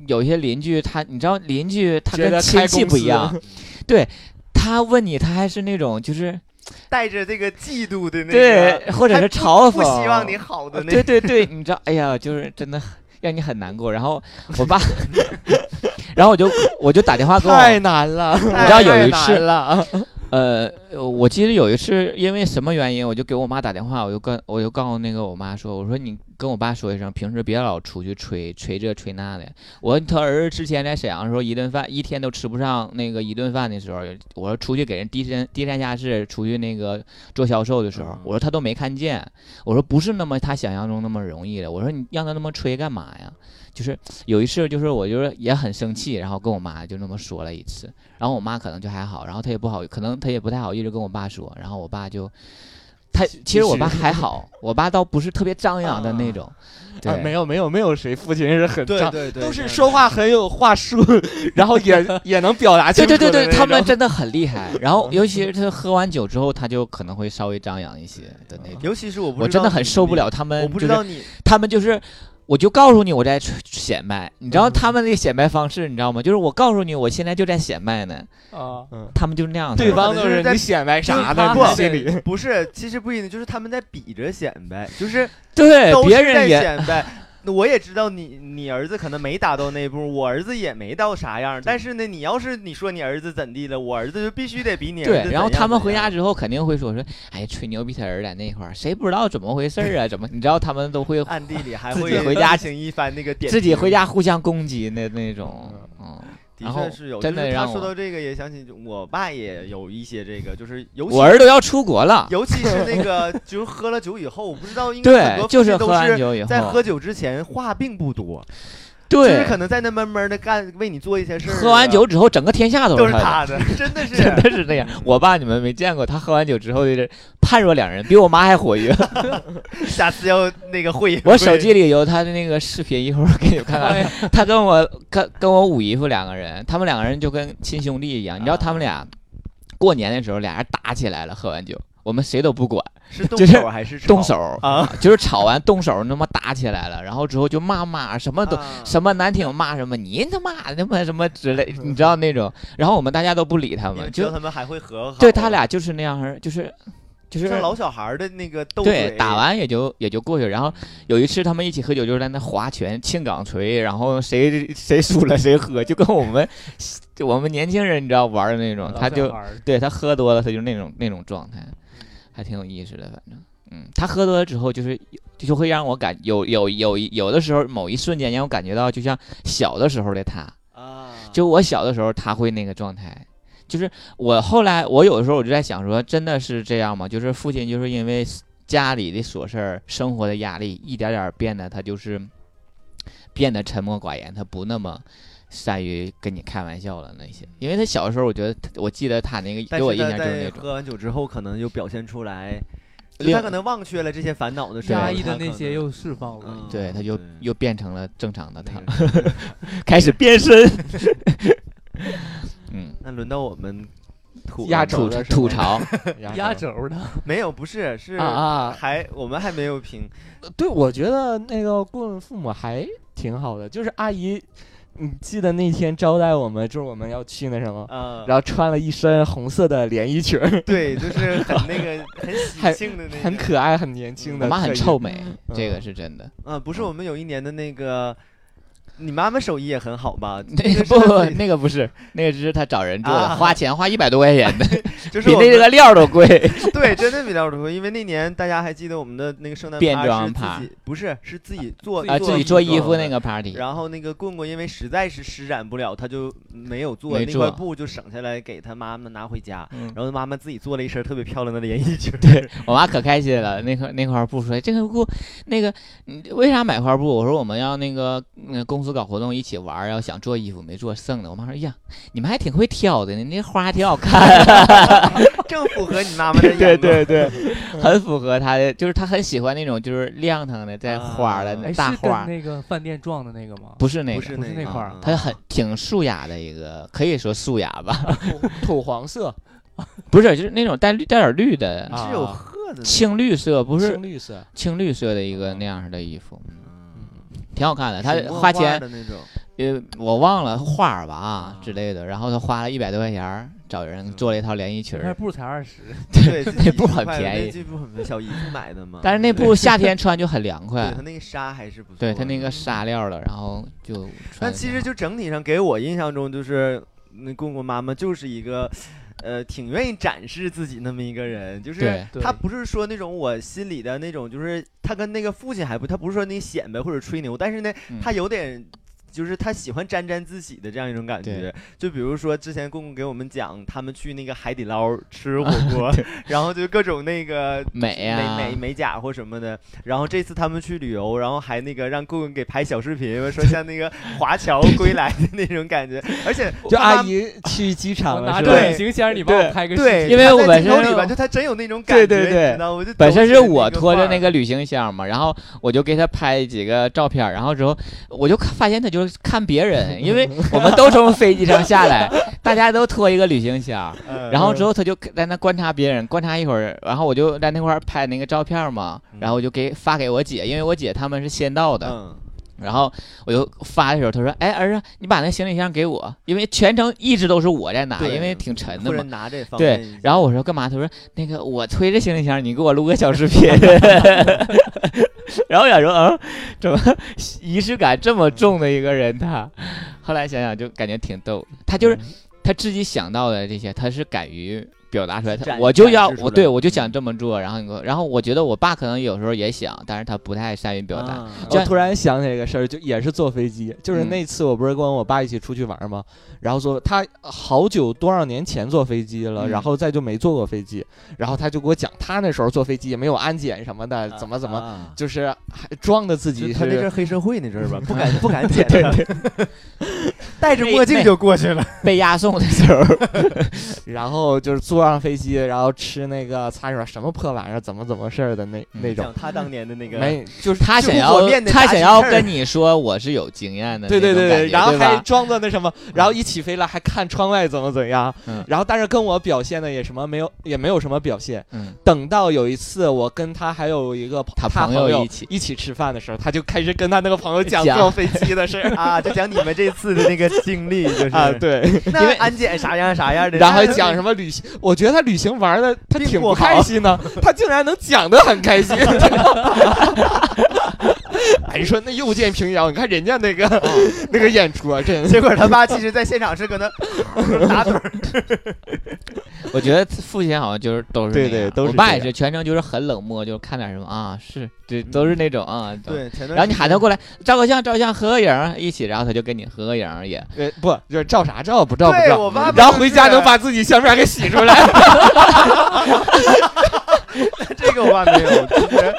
Speaker 3: 有一些邻居他，你知道邻居他跟亲戚不一样，<laughs> 对他问你，他还是那种就是
Speaker 6: 带着这个嫉妒的那个，
Speaker 3: 对，或者是嘲讽，
Speaker 6: 不希望你好的那
Speaker 3: 对对对，你知道，哎呀，就是真的让你很难过。然后我爸，<laughs> 然后我就我就打电话给我，
Speaker 4: 太难了，你
Speaker 3: 知道有一次
Speaker 4: 了，
Speaker 3: 呃，我记得有一次因为什么原因，我就给我妈打电话，我就跟我就告诉那个我妈说，我说你跟我爸说一声，平时别老出去吹吹这吹那的。我说他儿子之前在沈阳的时候，一顿饭一天都吃不上那个一顿饭的时候，我说出去给人低三低三下四出去那个做销售的时候
Speaker 6: 嗯，
Speaker 3: 我说他都没看见，我说不是那么他想象中那么容易的，我说你让他那么吹干嘛呀？就是有一次，就是我就是也很生气，然后跟我妈就那么说了一次，然后我妈可能就还好，然后她也不好，可能她也不太好意思跟我爸说，然后我爸就他其实我爸还好，我爸倒不是特别张扬的那种。对，
Speaker 4: 啊，没有没有没有谁父亲是很张，
Speaker 6: 对对
Speaker 4: 都是说话很有话术，<laughs> 然后也 <laughs> 也能表达清
Speaker 3: 对对对对，他们真的很厉害。然后尤其是他喝完酒之后，他就可能会稍微张扬一些的那种。
Speaker 6: 尤其是我不
Speaker 3: 我
Speaker 6: 知道你
Speaker 3: 真的很受不了他们，
Speaker 6: 我不知
Speaker 3: 就是
Speaker 6: 道你
Speaker 3: 他们就是，我就告诉你我在显摆，你知道他们那个显摆方式，你知道吗？就是我告诉你我现在就在显摆呢，
Speaker 5: 啊，
Speaker 3: 他们就是那样的。
Speaker 4: 对方都
Speaker 6: 是在
Speaker 4: 显摆啥
Speaker 6: 就是
Speaker 4: 呢？
Speaker 6: 不
Speaker 4: 心里
Speaker 6: 不是，其实不一定，就是他们在比着显摆，就是
Speaker 3: 对
Speaker 6: 都是在
Speaker 3: 别人也
Speaker 6: 显摆。那我也知道你你儿子可能没达到那步，我儿子也没到啥样。但是呢，你要是你说你儿子怎地了，我儿子就必须得比你儿子
Speaker 3: 对，
Speaker 6: 怎
Speaker 3: 然后他们回家之后肯定会说说，哎，吹牛逼他儿子在那块儿，谁不知道怎么回事儿啊？怎么你知道他们都会
Speaker 6: 暗地里还
Speaker 3: 自
Speaker 6: 会
Speaker 3: 己回家
Speaker 6: 一番那个点
Speaker 3: 自己回家互相攻击那那种，嗯。
Speaker 6: 的确是有，
Speaker 3: 真的让我
Speaker 6: 说到这个，也想起我爸也有一些这个，就是尤其
Speaker 3: 我儿子都要出国了，
Speaker 6: 尤其是那个，<laughs> 就是喝了酒以后，我不知道，应该很
Speaker 3: 对
Speaker 6: 多，
Speaker 3: 就是喝
Speaker 6: 父亲都是在喝酒之前话并不多，就是
Speaker 3: 对，
Speaker 6: 可能在那闷闷的干，为你做一些事儿啊。
Speaker 3: 喝完酒之后，整个天下都
Speaker 6: 都
Speaker 3: 是他的。
Speaker 6: 是他的，<laughs> 真的是
Speaker 3: 真的是这样，我爸你们没见过，他喝完酒之后就是判若两人，比我妈还活跃。<laughs>
Speaker 6: 下次要那个会。
Speaker 3: 我手机里有他的那个视频，一会儿给你们看看。<laughs> 他跟我跟跟我五姨夫两个人，他们两个人就跟亲兄弟一样。你知道他们俩过年的时候俩人打起来了，喝完酒，我们谁都不管，
Speaker 6: 是动
Speaker 3: 就是
Speaker 6: 手还是
Speaker 3: 动手
Speaker 6: 啊？
Speaker 3: 就是吵完动手，那么打起来了，然后之后就骂骂什么都。
Speaker 6: 啊
Speaker 3: 什么难听骂什么，你他妈他妈什么之类，你知道那种，然后我们大家都不理他们，就
Speaker 6: 他们还会和好？
Speaker 3: 对他俩就是那样儿，就是就是
Speaker 6: 像老小孩的那个斗
Speaker 3: 对，
Speaker 6: 嘴，
Speaker 3: 打完也就也就过去。然后有一次他们一起喝酒，就是在那划拳、庆港锤，然后谁谁输了谁喝，就跟我们就我们年轻人你知道玩的那种，他就对他喝多了，他就那种那种状态，还挺有意思的，反正。嗯，他喝多了之后，就是就会让我感有有有有的时候某一瞬间让我感觉到，就像小的时候的他，
Speaker 6: 啊，
Speaker 3: 就我小的时候他会那个状态，就是我后来我有的时候我就在想说，真的是这样吗？就是父亲就是因为家里的琐事儿、生活的压力，一点点变得他就是变得沉默寡言，他不那么善于跟你开玩笑了那些。因为他小的时候，我觉得我记得他那个
Speaker 6: 但是他
Speaker 3: 给我印象就是那种，
Speaker 6: 喝完酒之后，可能就表现出来，他可能忘却了这些烦恼的时候，
Speaker 5: 压抑的那些又释放了。
Speaker 6: 嗯。
Speaker 3: 对，他就又变成了正常的他，
Speaker 6: 那个 <laughs>
Speaker 3: 开始变身。<laughs> 嗯，
Speaker 6: 那轮到我们吐
Speaker 4: 压轴的
Speaker 3: 吐槽，
Speaker 5: 压轴。的，
Speaker 6: 没有，不是是
Speaker 4: 啊啊。
Speaker 6: 还我们还没有评，
Speaker 4: 对，我觉得那个顾问父母还挺好的，就是阿姨，你记得那天招待我们，就是我们要去那什么，
Speaker 6: 呃，
Speaker 4: 然后穿了一身红色的连衣裙儿，<laughs>
Speaker 6: 对，就是很那个很喜
Speaker 4: 很
Speaker 6: 庆的那个，
Speaker 4: 很可爱、很年轻的。
Speaker 3: 我妈很臭美，这个
Speaker 4: 嗯
Speaker 3: 是真的。
Speaker 6: 嗯，不是我们有一年的那个，你妈妈手艺也很好吧？<laughs>
Speaker 3: 那
Speaker 6: 个
Speaker 3: 个不不，那个不是，那个只是他找人做的，
Speaker 6: 啊
Speaker 3: 花钱花一百多块钱的，<laughs>
Speaker 6: 就是 <laughs>
Speaker 3: 比那个料都贵。
Speaker 6: 对，真的比较贵。因为那年大家还记得我们的那个圣诞
Speaker 3: 变装趴
Speaker 6: 己不是是自己做
Speaker 3: 啊，自己做衣服那个 party，
Speaker 6: 然后那个棍棍因为实在是施展不了，他就没有做
Speaker 3: 没
Speaker 6: 那块
Speaker 3: 做
Speaker 6: 布，就省下来给他妈妈拿回家。
Speaker 3: 嗯
Speaker 6: 然后他妈妈自己做了一身特别漂亮的连衣裙。
Speaker 3: 对我妈可开心了，那块那块布说这个布，那个你为啥买块布？我说我们要那个嗯公司搞活动一起玩儿，要想做衣服没做剩的。我妈说呀，你们还挺会挑的呢，那花还挺好看，
Speaker 6: 正符合你妈妈的眼
Speaker 3: 对
Speaker 6: 光。
Speaker 3: 对对，很符合她的，就是她很喜欢那种就是亮堂的带花儿的
Speaker 6: 啊
Speaker 5: 哎，是
Speaker 3: 大花儿，
Speaker 5: 那个饭店撞的那个吗？
Speaker 3: 不是那个
Speaker 6: 不是。
Speaker 5: 不是那
Speaker 6: 个
Speaker 5: 块儿
Speaker 6: 嗯
Speaker 3: 它很挺素雅的一个，可以说素雅吧，<laughs>
Speaker 4: 土黄色，<laughs>
Speaker 3: 不是，就是那种带绿带点绿的
Speaker 4: 啊
Speaker 6: 是有褐的，
Speaker 3: 青绿色，不是
Speaker 4: 青绿色，
Speaker 3: 青绿色的一个那样式的衣服，挺好看的。他花钱，
Speaker 6: 的那种，
Speaker 3: 呃，我忘了画儿吧
Speaker 6: 啊
Speaker 3: 之类的，然后他花了一百多块钱儿找人做了一套连衣裙儿，
Speaker 5: 那布才二十，<laughs>
Speaker 6: 对，
Speaker 3: 那布很便宜
Speaker 6: 那布很，小姨夫买的嘛。<laughs>
Speaker 3: 但是那布夏天穿就很凉 <laughs>
Speaker 6: 对
Speaker 3: 快
Speaker 6: 他，那个纱还是不错的。
Speaker 3: 对他那个纱料的，然后就穿
Speaker 6: 但其实就整体上给我印象中，就是那棍棍妈妈就是一个，呃，挺愿意展示自己那么一个人。就是
Speaker 3: 对
Speaker 5: 对
Speaker 6: 她不是说那种我心里的那种，就是他跟那个父亲还不，他不是说那显摆或者吹牛，但是呢，
Speaker 3: 嗯
Speaker 6: 她有点就是他喜欢沾沾自喜的这样一种感觉。就比如说之前公公给我们讲，他们去那个海底捞吃火 <laughs> 锅，然后就各种那个
Speaker 3: 美呀、
Speaker 6: 美美美甲或什么的。然后这次他们去旅游，然后还那个让顾问给拍小视频，说像那个 <laughs> 华侨归来的那种感觉，而且
Speaker 4: 就阿姨去机场了？
Speaker 6: 对
Speaker 5: 拿着旅行箱，你帮我拍个视
Speaker 6: 对，
Speaker 5: 频
Speaker 3: 因为我本身
Speaker 6: 里边就他真有那种感觉，
Speaker 3: 对对对
Speaker 6: 你知道我就
Speaker 3: 本身是我拖着那个旅行箱嘛，然后我就给他拍几个照片，然后之后我就发现他就是看别人，<laughs> 因为我们都从飞机上下来，<laughs> 大家都拖一个旅行箱，
Speaker 6: 嗯
Speaker 3: 然后之后他就在那观察别人，观察一会儿，然后我就在那块儿拍那个照片嘛，然后我就给发给我姐，因为我姐他们是先到的，
Speaker 6: 嗯
Speaker 3: 然后我就发的时候，他说：“哎，儿子，你把那行李箱给我，因为全程一直都是我在拿，因为挺沉的嘛。对然后我说干嘛？他说那个我推着行李箱，你给我录个小视频。<laughs> 然后我想说，嗯，怎么仪式感这么重的一个人他？后来想想就感觉挺逗。他就是他自己想到的这些，他是敢于表达出来。他我就要我对我就想这么做。然后你给我，然后我觉得我爸可能有时候也想，但是他不太善于表达。
Speaker 6: 啊
Speaker 3: 这
Speaker 4: 我突然想起来一个事儿，就也是坐飞机，就是
Speaker 3: 嗯
Speaker 4: 那次我不是跟我爸一起出去玩吗？然后坐他好久多少年前坐飞机了，
Speaker 3: 嗯
Speaker 4: 然后再就没坐过飞机，然后他就给我讲他那时候坐飞机也没有安检什么的，怎么怎么，
Speaker 6: 啊
Speaker 4: 就是还装的自己
Speaker 6: 他那阵
Speaker 4: 是
Speaker 6: 黑社会那阵儿吧，不敢 <laughs> 不敢检他，戴着墨镜就过去了。
Speaker 3: 被押送的时候，<laughs>
Speaker 4: 然后就是坐上飞机，然后吃那个擦手什么破玩意儿，怎么怎么事儿的那
Speaker 3: 嗯。
Speaker 4: 那种，
Speaker 6: 他当年的那个
Speaker 4: 没就是
Speaker 3: 他想要他想要跟你说我是有经验的
Speaker 4: 对对对对，然后还装作那什么，然后一起飞了还看窗外怎么怎样，
Speaker 3: 嗯。
Speaker 4: 然后但是跟我表现的也什么没有，也没有什么表现。
Speaker 3: 嗯，
Speaker 4: 等到有一次我跟他还有一个
Speaker 3: 他
Speaker 4: 他
Speaker 3: 朋友一起。
Speaker 4: 一起吃饭的时候，他就开始跟他那个朋友讲
Speaker 3: 讲。
Speaker 4: 坐飞机的事 <laughs>
Speaker 6: 啊，就讲你们这次的那个经历，就是。<laughs>
Speaker 4: 啊，，对，
Speaker 6: 因为安检啥样啥样的，
Speaker 4: 然后讲 <laughs> 什么旅行，我觉得他旅行玩的他挺不开心的，他竟然能讲的很开心。<laughs> <laughs> 哎，你说那又见平遥，你看人家那个 <laughs> 那个演出啊，真
Speaker 6: 结果他爸其实在现场是搁那打盹儿，<laughs>
Speaker 3: 我觉得父亲好像就是都是
Speaker 4: 对对都是
Speaker 3: 我爸也是全程就是很冷漠，就是看点什么啊，是，对，都是那种啊。都。
Speaker 6: 对，
Speaker 3: 然后你喊他过来照个相，照相，合个影，一起，然后他就跟你合个影也。
Speaker 4: 呃不就是照啥照不照不照，
Speaker 6: 对我爸爸
Speaker 4: 然后回家能把自己相片给洗出来。
Speaker 6: 这个我爸没有，<laughs> 就是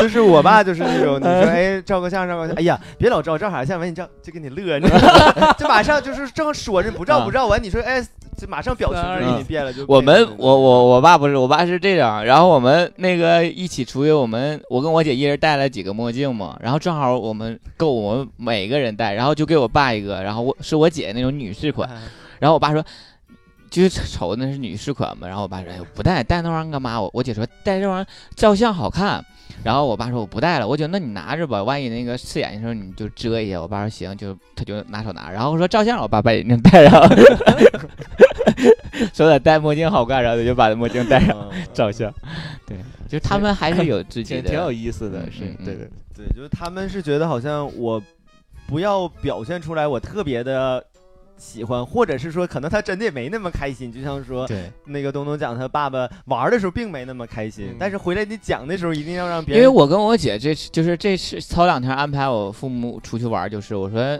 Speaker 6: 就是我爸就是那种，你说哎照个相照个相，哎呀别老照照啥相，完你照就给你乐，你知道吗？就马上就是正说着不照不照完，你说哎就马上表情就给你变了，就
Speaker 3: 我们我我我爸不是，我爸是这样。然后我们那个一起出去，我们我跟我姐一人戴了几个墨镜嘛，然后正好我们够我们每个人戴，然后就给我爸一个，然后我是我姐那种女士款，然后我爸说。就是瞅那是女士款嘛，然后我爸说：“哎呦，不戴，戴那玩意儿干嘛？”我我姐说：“戴这玩意儿照相好看。”然后我爸说：“我不戴了。”我姐那你拿着吧，万一那个刺眼的时候你就遮一下。我爸说：“行。”就他就拿手拿，然后说照相，我爸把眼镜戴上，<laughs> 说的戴墨镜好看，然后他就把墨镜戴上
Speaker 6: 嗯
Speaker 3: 照相。对，就是他们还是有自己的，
Speaker 4: 挺挺有意思的，
Speaker 3: 嗯
Speaker 4: 是对对。
Speaker 6: 对，就是他们是觉得好像我不要表现出来我特别的喜欢，或者是说可能他真的也没那么开心，就像说
Speaker 3: 对，
Speaker 6: 那个东东讲他爸爸玩的时候并没那么开心，
Speaker 4: 嗯
Speaker 6: 但是回来你讲的时候一定要让别人
Speaker 3: 因为我跟我姐这次就是这次头两天安排我父母出去玩，就是我说。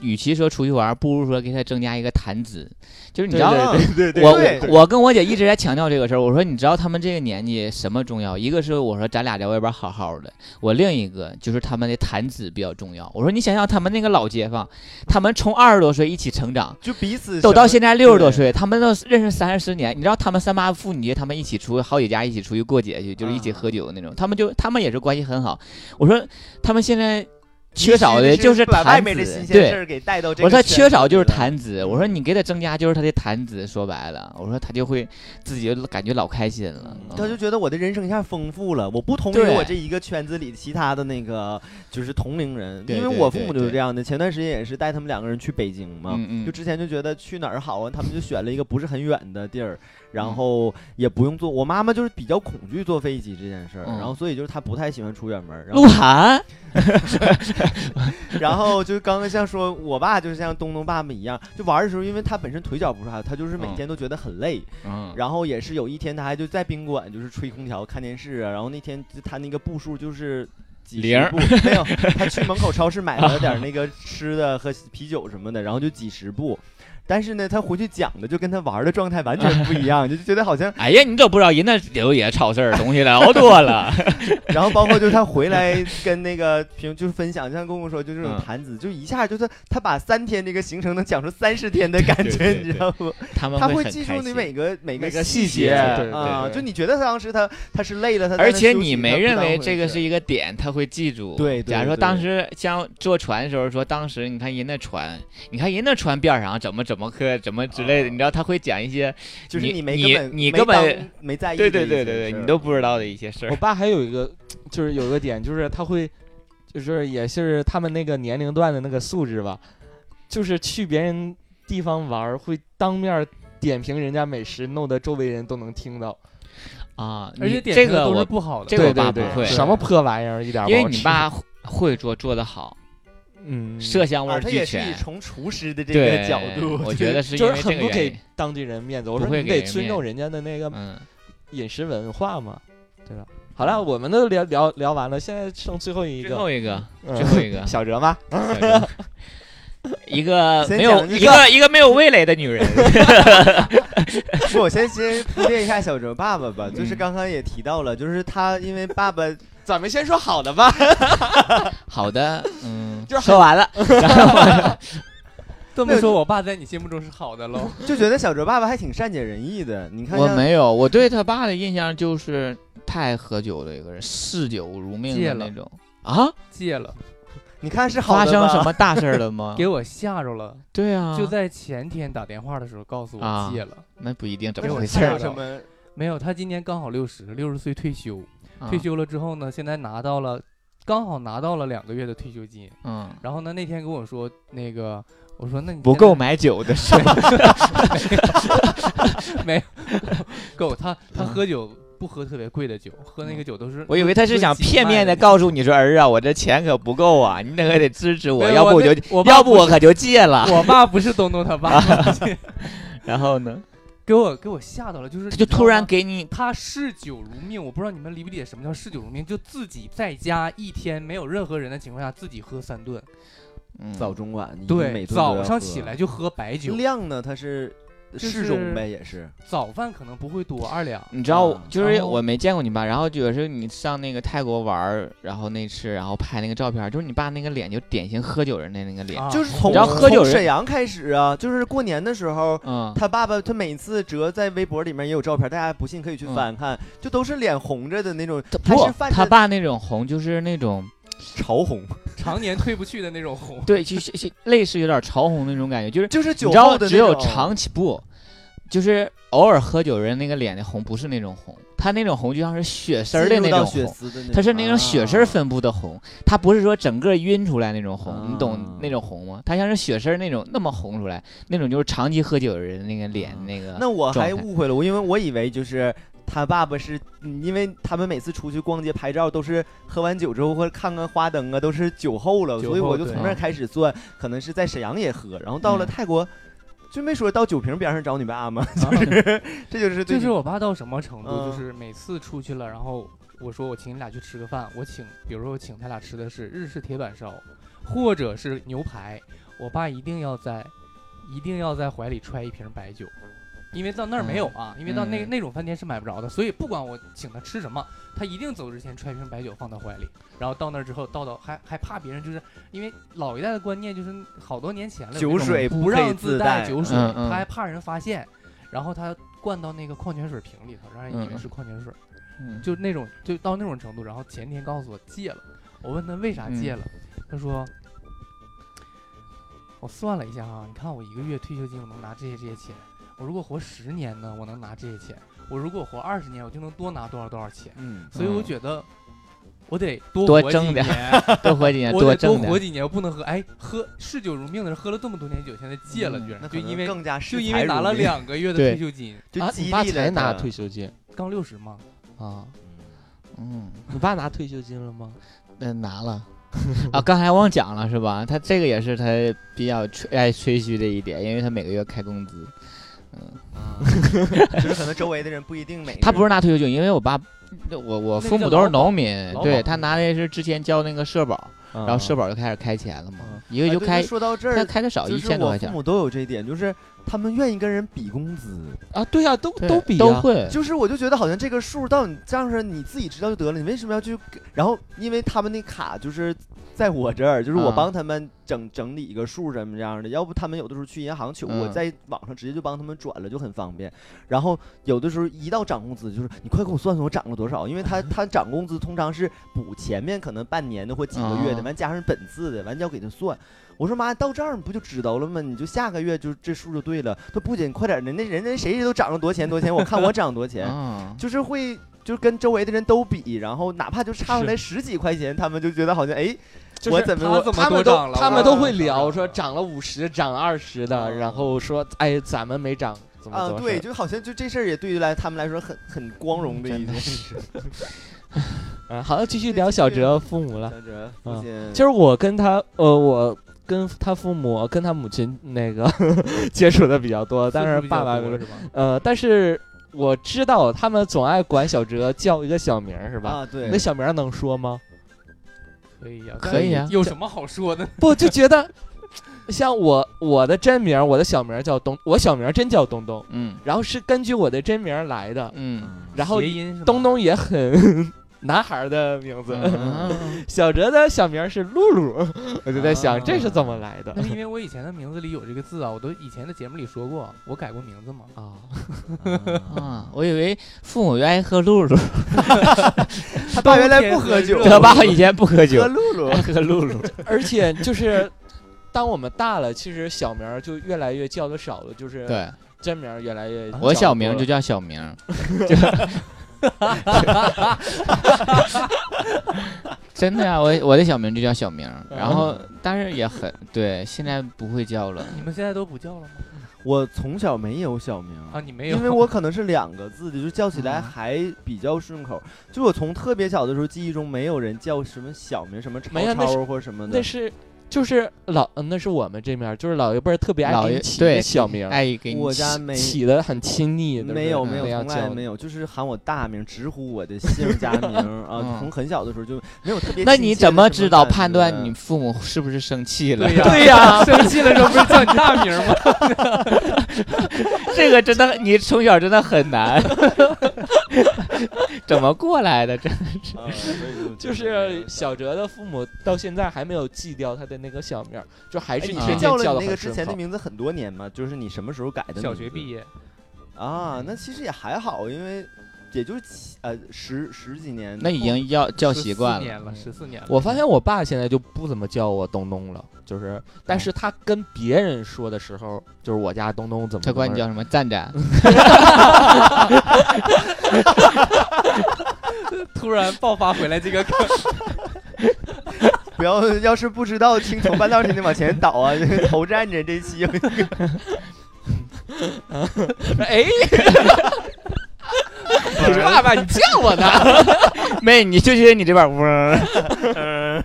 Speaker 3: 与其说出去玩，不如说给他增加一个谈资，就是你知道，我
Speaker 6: 对
Speaker 3: 我我跟我姐一直在强调这个事儿。我说，你知道他们这个年纪什么重要？一个是我说咱俩在外边好好的，我另一个就是他们的谈资比较重要。我说你想想他们那个老街坊，他们从二十多岁一起成长，
Speaker 6: 就彼此
Speaker 3: 都到现在六十多岁，他们都认识三十年。你知道他们三八妇女节，他们一起出好几家一起出去过节去，就是一起喝酒那种。他们就他们也是关系很好。我说他们现在缺少的就是
Speaker 6: 把外
Speaker 3: 谈资
Speaker 6: 面的新，鲜事
Speaker 3: 对。
Speaker 6: 儿给带到这
Speaker 3: 我说他缺少就是谈资，我说你给他增加就是他的谈资，说白了，我说他就会自己就感觉老开心了。嗯
Speaker 6: 他就觉得我的人生一下丰富了，我不同于我这一个圈子里其他的那个就是同龄人，因为我父母就是这样的。前段时间也是带他们两个人去北京嘛，
Speaker 3: 嗯嗯
Speaker 6: 就之前就觉得去哪儿好啊，他们就选了一个不是很远的地儿，
Speaker 3: 嗯
Speaker 6: 然后也不用坐。我妈妈就是比较恐惧坐飞机这件事儿，
Speaker 3: 嗯
Speaker 6: 然后所以就是她不太喜欢出远门
Speaker 3: 鹿晗，<laughs>
Speaker 6: 然后就刚刚像说，我爸就是像东东爸爸一样，就玩的时候，因为他本身腿脚不是好，他就是每
Speaker 3: 嗯
Speaker 6: 天都觉得很累。
Speaker 3: 嗯，
Speaker 6: 然后也是有一天，他还就在宾馆就是吹空调看电视啊。然后那天他那个步数就是几
Speaker 3: 零
Speaker 6: 十步，没有，他去门口超市买了点那个吃的和啤酒什么的，然后就几十步。但是呢，他回去讲的就跟他玩的状态完全不一样，就觉得好像，<laughs>
Speaker 3: 哎呀，你都不知道人那里头也超市儿东西老多了。<laughs>
Speaker 6: 然后包括就是他回来跟那个平就是分享，像公公说，就这种
Speaker 3: 嗯
Speaker 6: 谈资，就一下就是他把三天这个行程能讲出三十天的感觉，你知道不？
Speaker 3: 他们
Speaker 6: 他会记住你每个每
Speaker 4: 每
Speaker 6: 个
Speaker 4: 个细节
Speaker 6: 啊，就你觉得他当时他他是累了，他
Speaker 3: 而且你没认为这个是一个点，他会记住。
Speaker 6: 对对
Speaker 3: 假如说当时像坐船的时候说，当时你看人那船，你看人那船边上怎么怎么喝怎么之类的，你知道他会讲一些，
Speaker 6: 就是
Speaker 3: 你
Speaker 6: 没
Speaker 3: 你
Speaker 6: 根本没
Speaker 3: 你根本
Speaker 6: 当没在意
Speaker 3: 对对对对对，你都不知道的一些事儿。
Speaker 4: 我爸还有一个，<tsk> 就是有一个点，就是他会，就是也是他们那个年龄段的那个素质吧，就是去别人地方玩儿会当面点评人家美食，弄得周围人都能听到。
Speaker 3: 啊，
Speaker 5: 而且
Speaker 3: 你
Speaker 5: 点评的都是
Speaker 3: 这个我
Speaker 5: 不好的。
Speaker 3: 这个我
Speaker 4: 对对对，
Speaker 3: 爸不会
Speaker 4: 什么破玩意儿，一点
Speaker 3: 因为你爸会会做做得好，
Speaker 4: 嗯，
Speaker 3: 色香味俱
Speaker 6: 他也是。从厨师的这
Speaker 3: 对
Speaker 6: 个角度，
Speaker 3: 我觉得是因
Speaker 4: 就是
Speaker 3: 为
Speaker 4: 很不给。当地人面子。我说
Speaker 3: 不会
Speaker 4: 你得尊重人家的那个
Speaker 3: 嗯，
Speaker 4: 饮食文化嘛，对吧？好了，我们都聊聊聊完了，现在剩最后一个最，
Speaker 3: 后一个，
Speaker 4: 嗯
Speaker 3: 最后一个，<laughs>
Speaker 4: 小哲吗？<laughs>
Speaker 3: 一个
Speaker 6: 先
Speaker 3: 没有
Speaker 6: 一个
Speaker 3: 一个没有味蕾的女人。<laughs>
Speaker 6: 不，我先先铺垫一下小哲爸爸吧，就是
Speaker 3: 嗯
Speaker 6: 刚刚也提到了，就是他因为爸爸
Speaker 4: 咱们先说好的吧。
Speaker 3: 好的，嗯，
Speaker 4: 就是
Speaker 3: 说完了。<laughs> <laughs>
Speaker 5: 这么说，我爸在你心目中是好的喽？
Speaker 6: 就觉得小哲爸爸还挺善解人意的。你看
Speaker 3: 我没有，我对他爸的印象就是太喝酒的一个人，嗜酒如命的那种。啊？
Speaker 5: 戒了，
Speaker 6: 你看是好
Speaker 3: 发生什么大事儿了吗？<laughs>
Speaker 5: 给我吓着了。
Speaker 3: 对啊，
Speaker 5: 就在前天打电话的时候告诉
Speaker 3: 啊
Speaker 5: 我戒了，
Speaker 3: 那不一定怎么回事儿
Speaker 5: 吓着
Speaker 6: 有什么？
Speaker 5: 没有，他今年刚好六十，六十岁退休。
Speaker 3: 啊
Speaker 5: 退休了之后呢，现在拿到了，刚好拿到了两个月的退休金。
Speaker 3: 嗯，
Speaker 5: 然后呢，那天跟我说，那个我说那你
Speaker 3: 不够买酒的事儿。<laughs>
Speaker 5: 没有够，他他喝酒不喝特别贵的酒，喝那个酒都是。
Speaker 3: 嗯我以为他是想片面的告诉你说儿啊，我这钱可不够啊，你那可得支持我，要不我就要不我可就戒了。
Speaker 5: 我爸不是东东他爸，<laughs>
Speaker 3: 然后呢，
Speaker 5: 给我给我吓到了，就是
Speaker 3: 他就突然给你
Speaker 5: 他嗜酒如命，我不知道你们理不理解什么叫嗜酒如命，就自己在家一天没有任何人的情况下，自己喝三顿，
Speaker 3: 嗯。
Speaker 6: 早中晚，
Speaker 5: 对，早上起来就喝白酒，
Speaker 6: 量呢？他是适中呗，也是。
Speaker 5: 早饭可能不会多二两，
Speaker 3: 你知道
Speaker 6: 啊，
Speaker 3: 就是我没见过你爸，然后有时候你上那个泰国玩儿，然后那次，然后拍那个照片，就是你爸那个脸就典型喝酒人的那个脸，
Speaker 5: 啊。
Speaker 6: 就是从
Speaker 3: 喝酒
Speaker 6: 从沈阳开始啊，就是过年的时候，
Speaker 3: 嗯，
Speaker 6: 他爸爸他每次折在微博里面也有照片，大家不信可以去翻看，就都是脸红着的那种，他
Speaker 3: 爸那种红就是那种，
Speaker 6: 潮红，
Speaker 5: 常年褪不去的那种红。
Speaker 3: 对，就是是类似有点潮红那种感觉，就是
Speaker 6: 就是酒
Speaker 3: 你知道
Speaker 6: 后的
Speaker 3: 只有长期不，就是偶尔喝酒人那个脸的红不是那种红，他那种红就像是血丝儿的那种红。它是那种血丝儿
Speaker 6: 啊
Speaker 3: 分布的红，它不是说整个晕出来那种红，你
Speaker 6: 啊
Speaker 3: 懂那种红吗？它像是血丝儿那种那么红出来，那种就是长期喝酒的人那个脸
Speaker 6: 啊
Speaker 3: 那个。
Speaker 6: 那我还误会了，我因为我以为就是他爸爸是，嗯因为他们每次出去逛街拍照都是喝完酒之后或者看看花灯啊，都是酒后了，
Speaker 5: 酒
Speaker 6: 所以我就从那儿开始算，可能是在沈阳也喝，然后到了
Speaker 3: 嗯
Speaker 6: 泰国。就没说到酒瓶边上找你爸吗？<laughs>
Speaker 5: 啊
Speaker 6: 就是，这就是对
Speaker 5: 就是我爸到什么程度，
Speaker 6: 嗯
Speaker 5: 就是每次出去了，然后我说我请你俩去吃个饭，我请，比如说我请他俩吃的是日式铁板烧，或者是牛排，我爸一定要在，一定要在怀里揣一瓶白酒，因为到那儿没有啊，因为到那
Speaker 3: 嗯
Speaker 5: 那种饭店是买不着的，所以不管我请他吃什么，他一定走之前揣一瓶白酒放到怀里，然后到那儿之后倒到还还怕别人，就是因为老一代的观念就是好多年前了，
Speaker 6: 酒水
Speaker 5: 不让
Speaker 6: 自带
Speaker 5: 带酒水，他还怕人发现，然后他灌到那个矿泉水瓶里头，让人以为
Speaker 3: 嗯
Speaker 5: 是矿泉水，
Speaker 3: 嗯
Speaker 5: 就那种就到那种程度。然后前天告诉我戒了，我问他为啥戒了，他说。我算了一下哈，你看我一个月退休金，我能拿这些这些钱。我如果活十年呢，我能拿这些钱；我如果活二十年，我就能多拿多少多少钱。
Speaker 6: 嗯，
Speaker 5: 所以我
Speaker 3: 嗯
Speaker 5: 觉得我得多
Speaker 3: 多
Speaker 5: 活几
Speaker 3: 挣点
Speaker 5: 年，
Speaker 3: 多活几年，<laughs>
Speaker 5: 多
Speaker 3: 挣点。
Speaker 5: 活几年，我不能喝。哎，喝嗜酒如命的人喝了这么多年酒，现在戒了，就因为
Speaker 6: 更加
Speaker 5: 就因为拿了两个月的退休金，
Speaker 6: 就
Speaker 4: 啊，你爸
Speaker 6: 激励了
Speaker 4: 才拿退休金
Speaker 5: 刚六十嘛。
Speaker 4: 啊？
Speaker 3: 嗯，
Speaker 4: 你爸拿退休金了吗？
Speaker 3: 那拿了。<laughs> 啊，刚才忘讲了是吧？他这个也是他比较吹爱吹嘘的一点，因为他每个月开工资。嗯，<laughs>
Speaker 6: 就是可能周围的人不一定每
Speaker 3: 他不是拿退休金，因为我爸我我父母都是农民对他拿的是之前交那个社保，
Speaker 4: 然
Speaker 3: 然后社保就开始开钱了嘛一个就开
Speaker 6: 那说到这儿，
Speaker 3: 他开的少一千多块钱
Speaker 6: 我父母都有这一点，就是他们愿意跟人比工资。
Speaker 4: 啊，对呀，都都比啊
Speaker 3: 都会，
Speaker 6: 就是我就觉得好像这个数到你账上你自己知道就得了，你为什么要去？然后因为他们那卡就是在我这儿，就是我
Speaker 3: 啊
Speaker 6: 帮他们整整理一个数什么这样的，要不他们有的时候去银行取，我
Speaker 3: 嗯
Speaker 6: 在网上直接就帮他们转了，就很方便。然后有的时候一到涨工资，就是你快给我算算我涨了多少，因为他 <laughs> 他涨工资通常是补前面可能半年的或几个月的，
Speaker 3: 啊
Speaker 6: 完加上本次的，完你要给他算。我说妈，到账不就知道了吗？你就下个月就这数就对了。他不仅快点的，那人家谁谁都涨了多钱多钱，我看我涨多钱。
Speaker 3: 啊，<laughs>
Speaker 6: 就是会就是跟周围的人都比，然后哪怕就差出来十几块钱，他们就觉得好像哎，
Speaker 4: 就是
Speaker 6: 我怎么我
Speaker 5: 他怎么了
Speaker 4: 他们都会聊说涨了五十，涨二十的，
Speaker 6: 啊
Speaker 4: 然后说哎咱们没涨，怎么
Speaker 6: 啊对，就好像就这事儿也对于来他们来说很很光荣的一件事。<laughs>
Speaker 4: 嗯，好，继续聊小哲父母了。
Speaker 6: 小哲父
Speaker 4: 啊
Speaker 6: 亲
Speaker 4: 就是我跟他，呃，我跟他父母、跟他母亲那个 <laughs> 接触的比较多，但是爸爸
Speaker 5: 是吧？
Speaker 4: 呃，但是我知道他们总爱管小哲叫一个小名儿，是吧？
Speaker 6: 啊对
Speaker 4: 那，小名儿能说吗？
Speaker 5: 可以呀，
Speaker 3: 可以啊
Speaker 5: 有什么好说的？
Speaker 4: 不，就觉得像我我的真名，我的小名叫东，我小名真叫东东，
Speaker 3: 嗯
Speaker 4: 然后是根据我的真名来的，
Speaker 3: 嗯
Speaker 4: 然后东东也很男孩的名字。
Speaker 3: 嗯，<laughs>
Speaker 4: 小哲的小名是露露，<laughs> 我就在想、
Speaker 6: 啊。
Speaker 4: 这是怎么来的？
Speaker 5: 那是因为我以前的名字里有这个字啊，我都以前的节目里说过，我改过名字嘛。
Speaker 4: 啊？<laughs>
Speaker 3: 啊，我以为父母爱喝露露，
Speaker 6: 他爸原来不喝酒，
Speaker 3: 他爸以前不喝酒。
Speaker 6: 喝，露露。
Speaker 3: 喝露露。
Speaker 4: 而且就是，当我们大了，其实小名就越来越叫的少了，就是
Speaker 3: 对。
Speaker 4: 真名越来越。
Speaker 3: 我小名就叫小名，就 <laughs> 真的呀，我我的小名就叫小名，然后但是也很对，现在不会叫了。
Speaker 5: 你们现在都不叫了吗？
Speaker 6: 我从小没有小名
Speaker 5: 啊，你没有，
Speaker 6: 因为我可能是两个字的，就叫起来
Speaker 3: 啊
Speaker 6: 还比较顺口。就我从特别小的时候记忆中，没有人叫什么小名，什么超超或什么的。
Speaker 4: 那是就是老，呃那是我们这面儿，就是老一辈儿特别爱给你起
Speaker 3: 对
Speaker 4: 小名，
Speaker 3: 爱给你起
Speaker 6: 我家没
Speaker 4: 起的很亲昵的，
Speaker 6: 没有没有，从来没有，就是喊我大名，直呼我的姓加名 <laughs> 啊。
Speaker 3: 嗯
Speaker 6: 从很小的时候就没有特别。
Speaker 3: 那你怎么知道判断你？父母是不是生气了？
Speaker 5: 对呀
Speaker 4: 对呀 <laughs>
Speaker 5: 生气的时候不是叫你大名吗？<laughs>
Speaker 3: 这个真的，你从小真的很难，<laughs> 怎么过来的？这
Speaker 6: 啊所以
Speaker 4: 就是小哲的父母到现在还没有记掉他的那个小名儿，就还是天天
Speaker 6: 叫了你那个之前的名字很多年嘛？就是你什么时候改的？
Speaker 5: 小学毕业，
Speaker 6: 啊，那其实也还好，因为也就七呃十十几年。
Speaker 3: 那已经要叫习惯
Speaker 5: 14
Speaker 3: 了。
Speaker 5: 年了，十四年了。
Speaker 4: 我发现我爸现在就不怎么叫我东东了，就是，但是他跟别人说的时候，就是我家东东怎么
Speaker 3: 他管你叫什么赞赞？<laughs>
Speaker 5: 突然爆发回来这个梗，<laughs>
Speaker 6: 不要，要是不知道听从半道，请你往前倒啊！这 <laughs> 个头站着这期，
Speaker 4: 哎，爸爸，你叫我呢？<laughs>
Speaker 3: 妹，你就觉得你这边嗡，<laughs>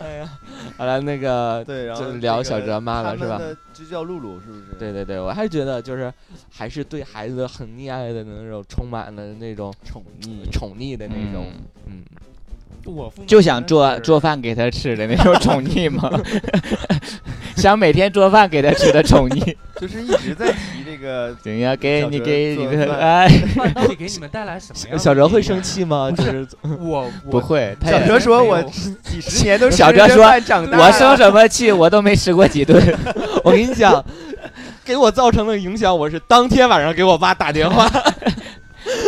Speaker 4: 哎呀，好了，那个
Speaker 6: 对，然后
Speaker 4: 就是聊小哲妈了是吧
Speaker 6: 就叫露露，是不是？
Speaker 4: 对对对，我还是觉得就是还是对孩子很溺爱的那种，充满了那种
Speaker 6: 宠溺。
Speaker 4: 宠溺的那种，嗯，
Speaker 5: 我父母
Speaker 3: 就想做做饭给他吃的那种 <laughs> 宠溺吗？<laughs> 想每天做饭给他吃的宠溺，<laughs>
Speaker 6: 就是一直在提这个
Speaker 3: 怎样给你
Speaker 6: 小哲
Speaker 3: 给你的
Speaker 6: 哎饭
Speaker 3: 爱？
Speaker 5: 到底给你们带来什么
Speaker 4: 小哲会生气吗？就是
Speaker 5: 我
Speaker 3: 不，会，
Speaker 6: 小哲说我几十年都吃着
Speaker 3: 小哲说我生什么气我都没吃过几顿。
Speaker 4: 我跟你讲，给我造成的影响，我是当天晚上给我爸打电话，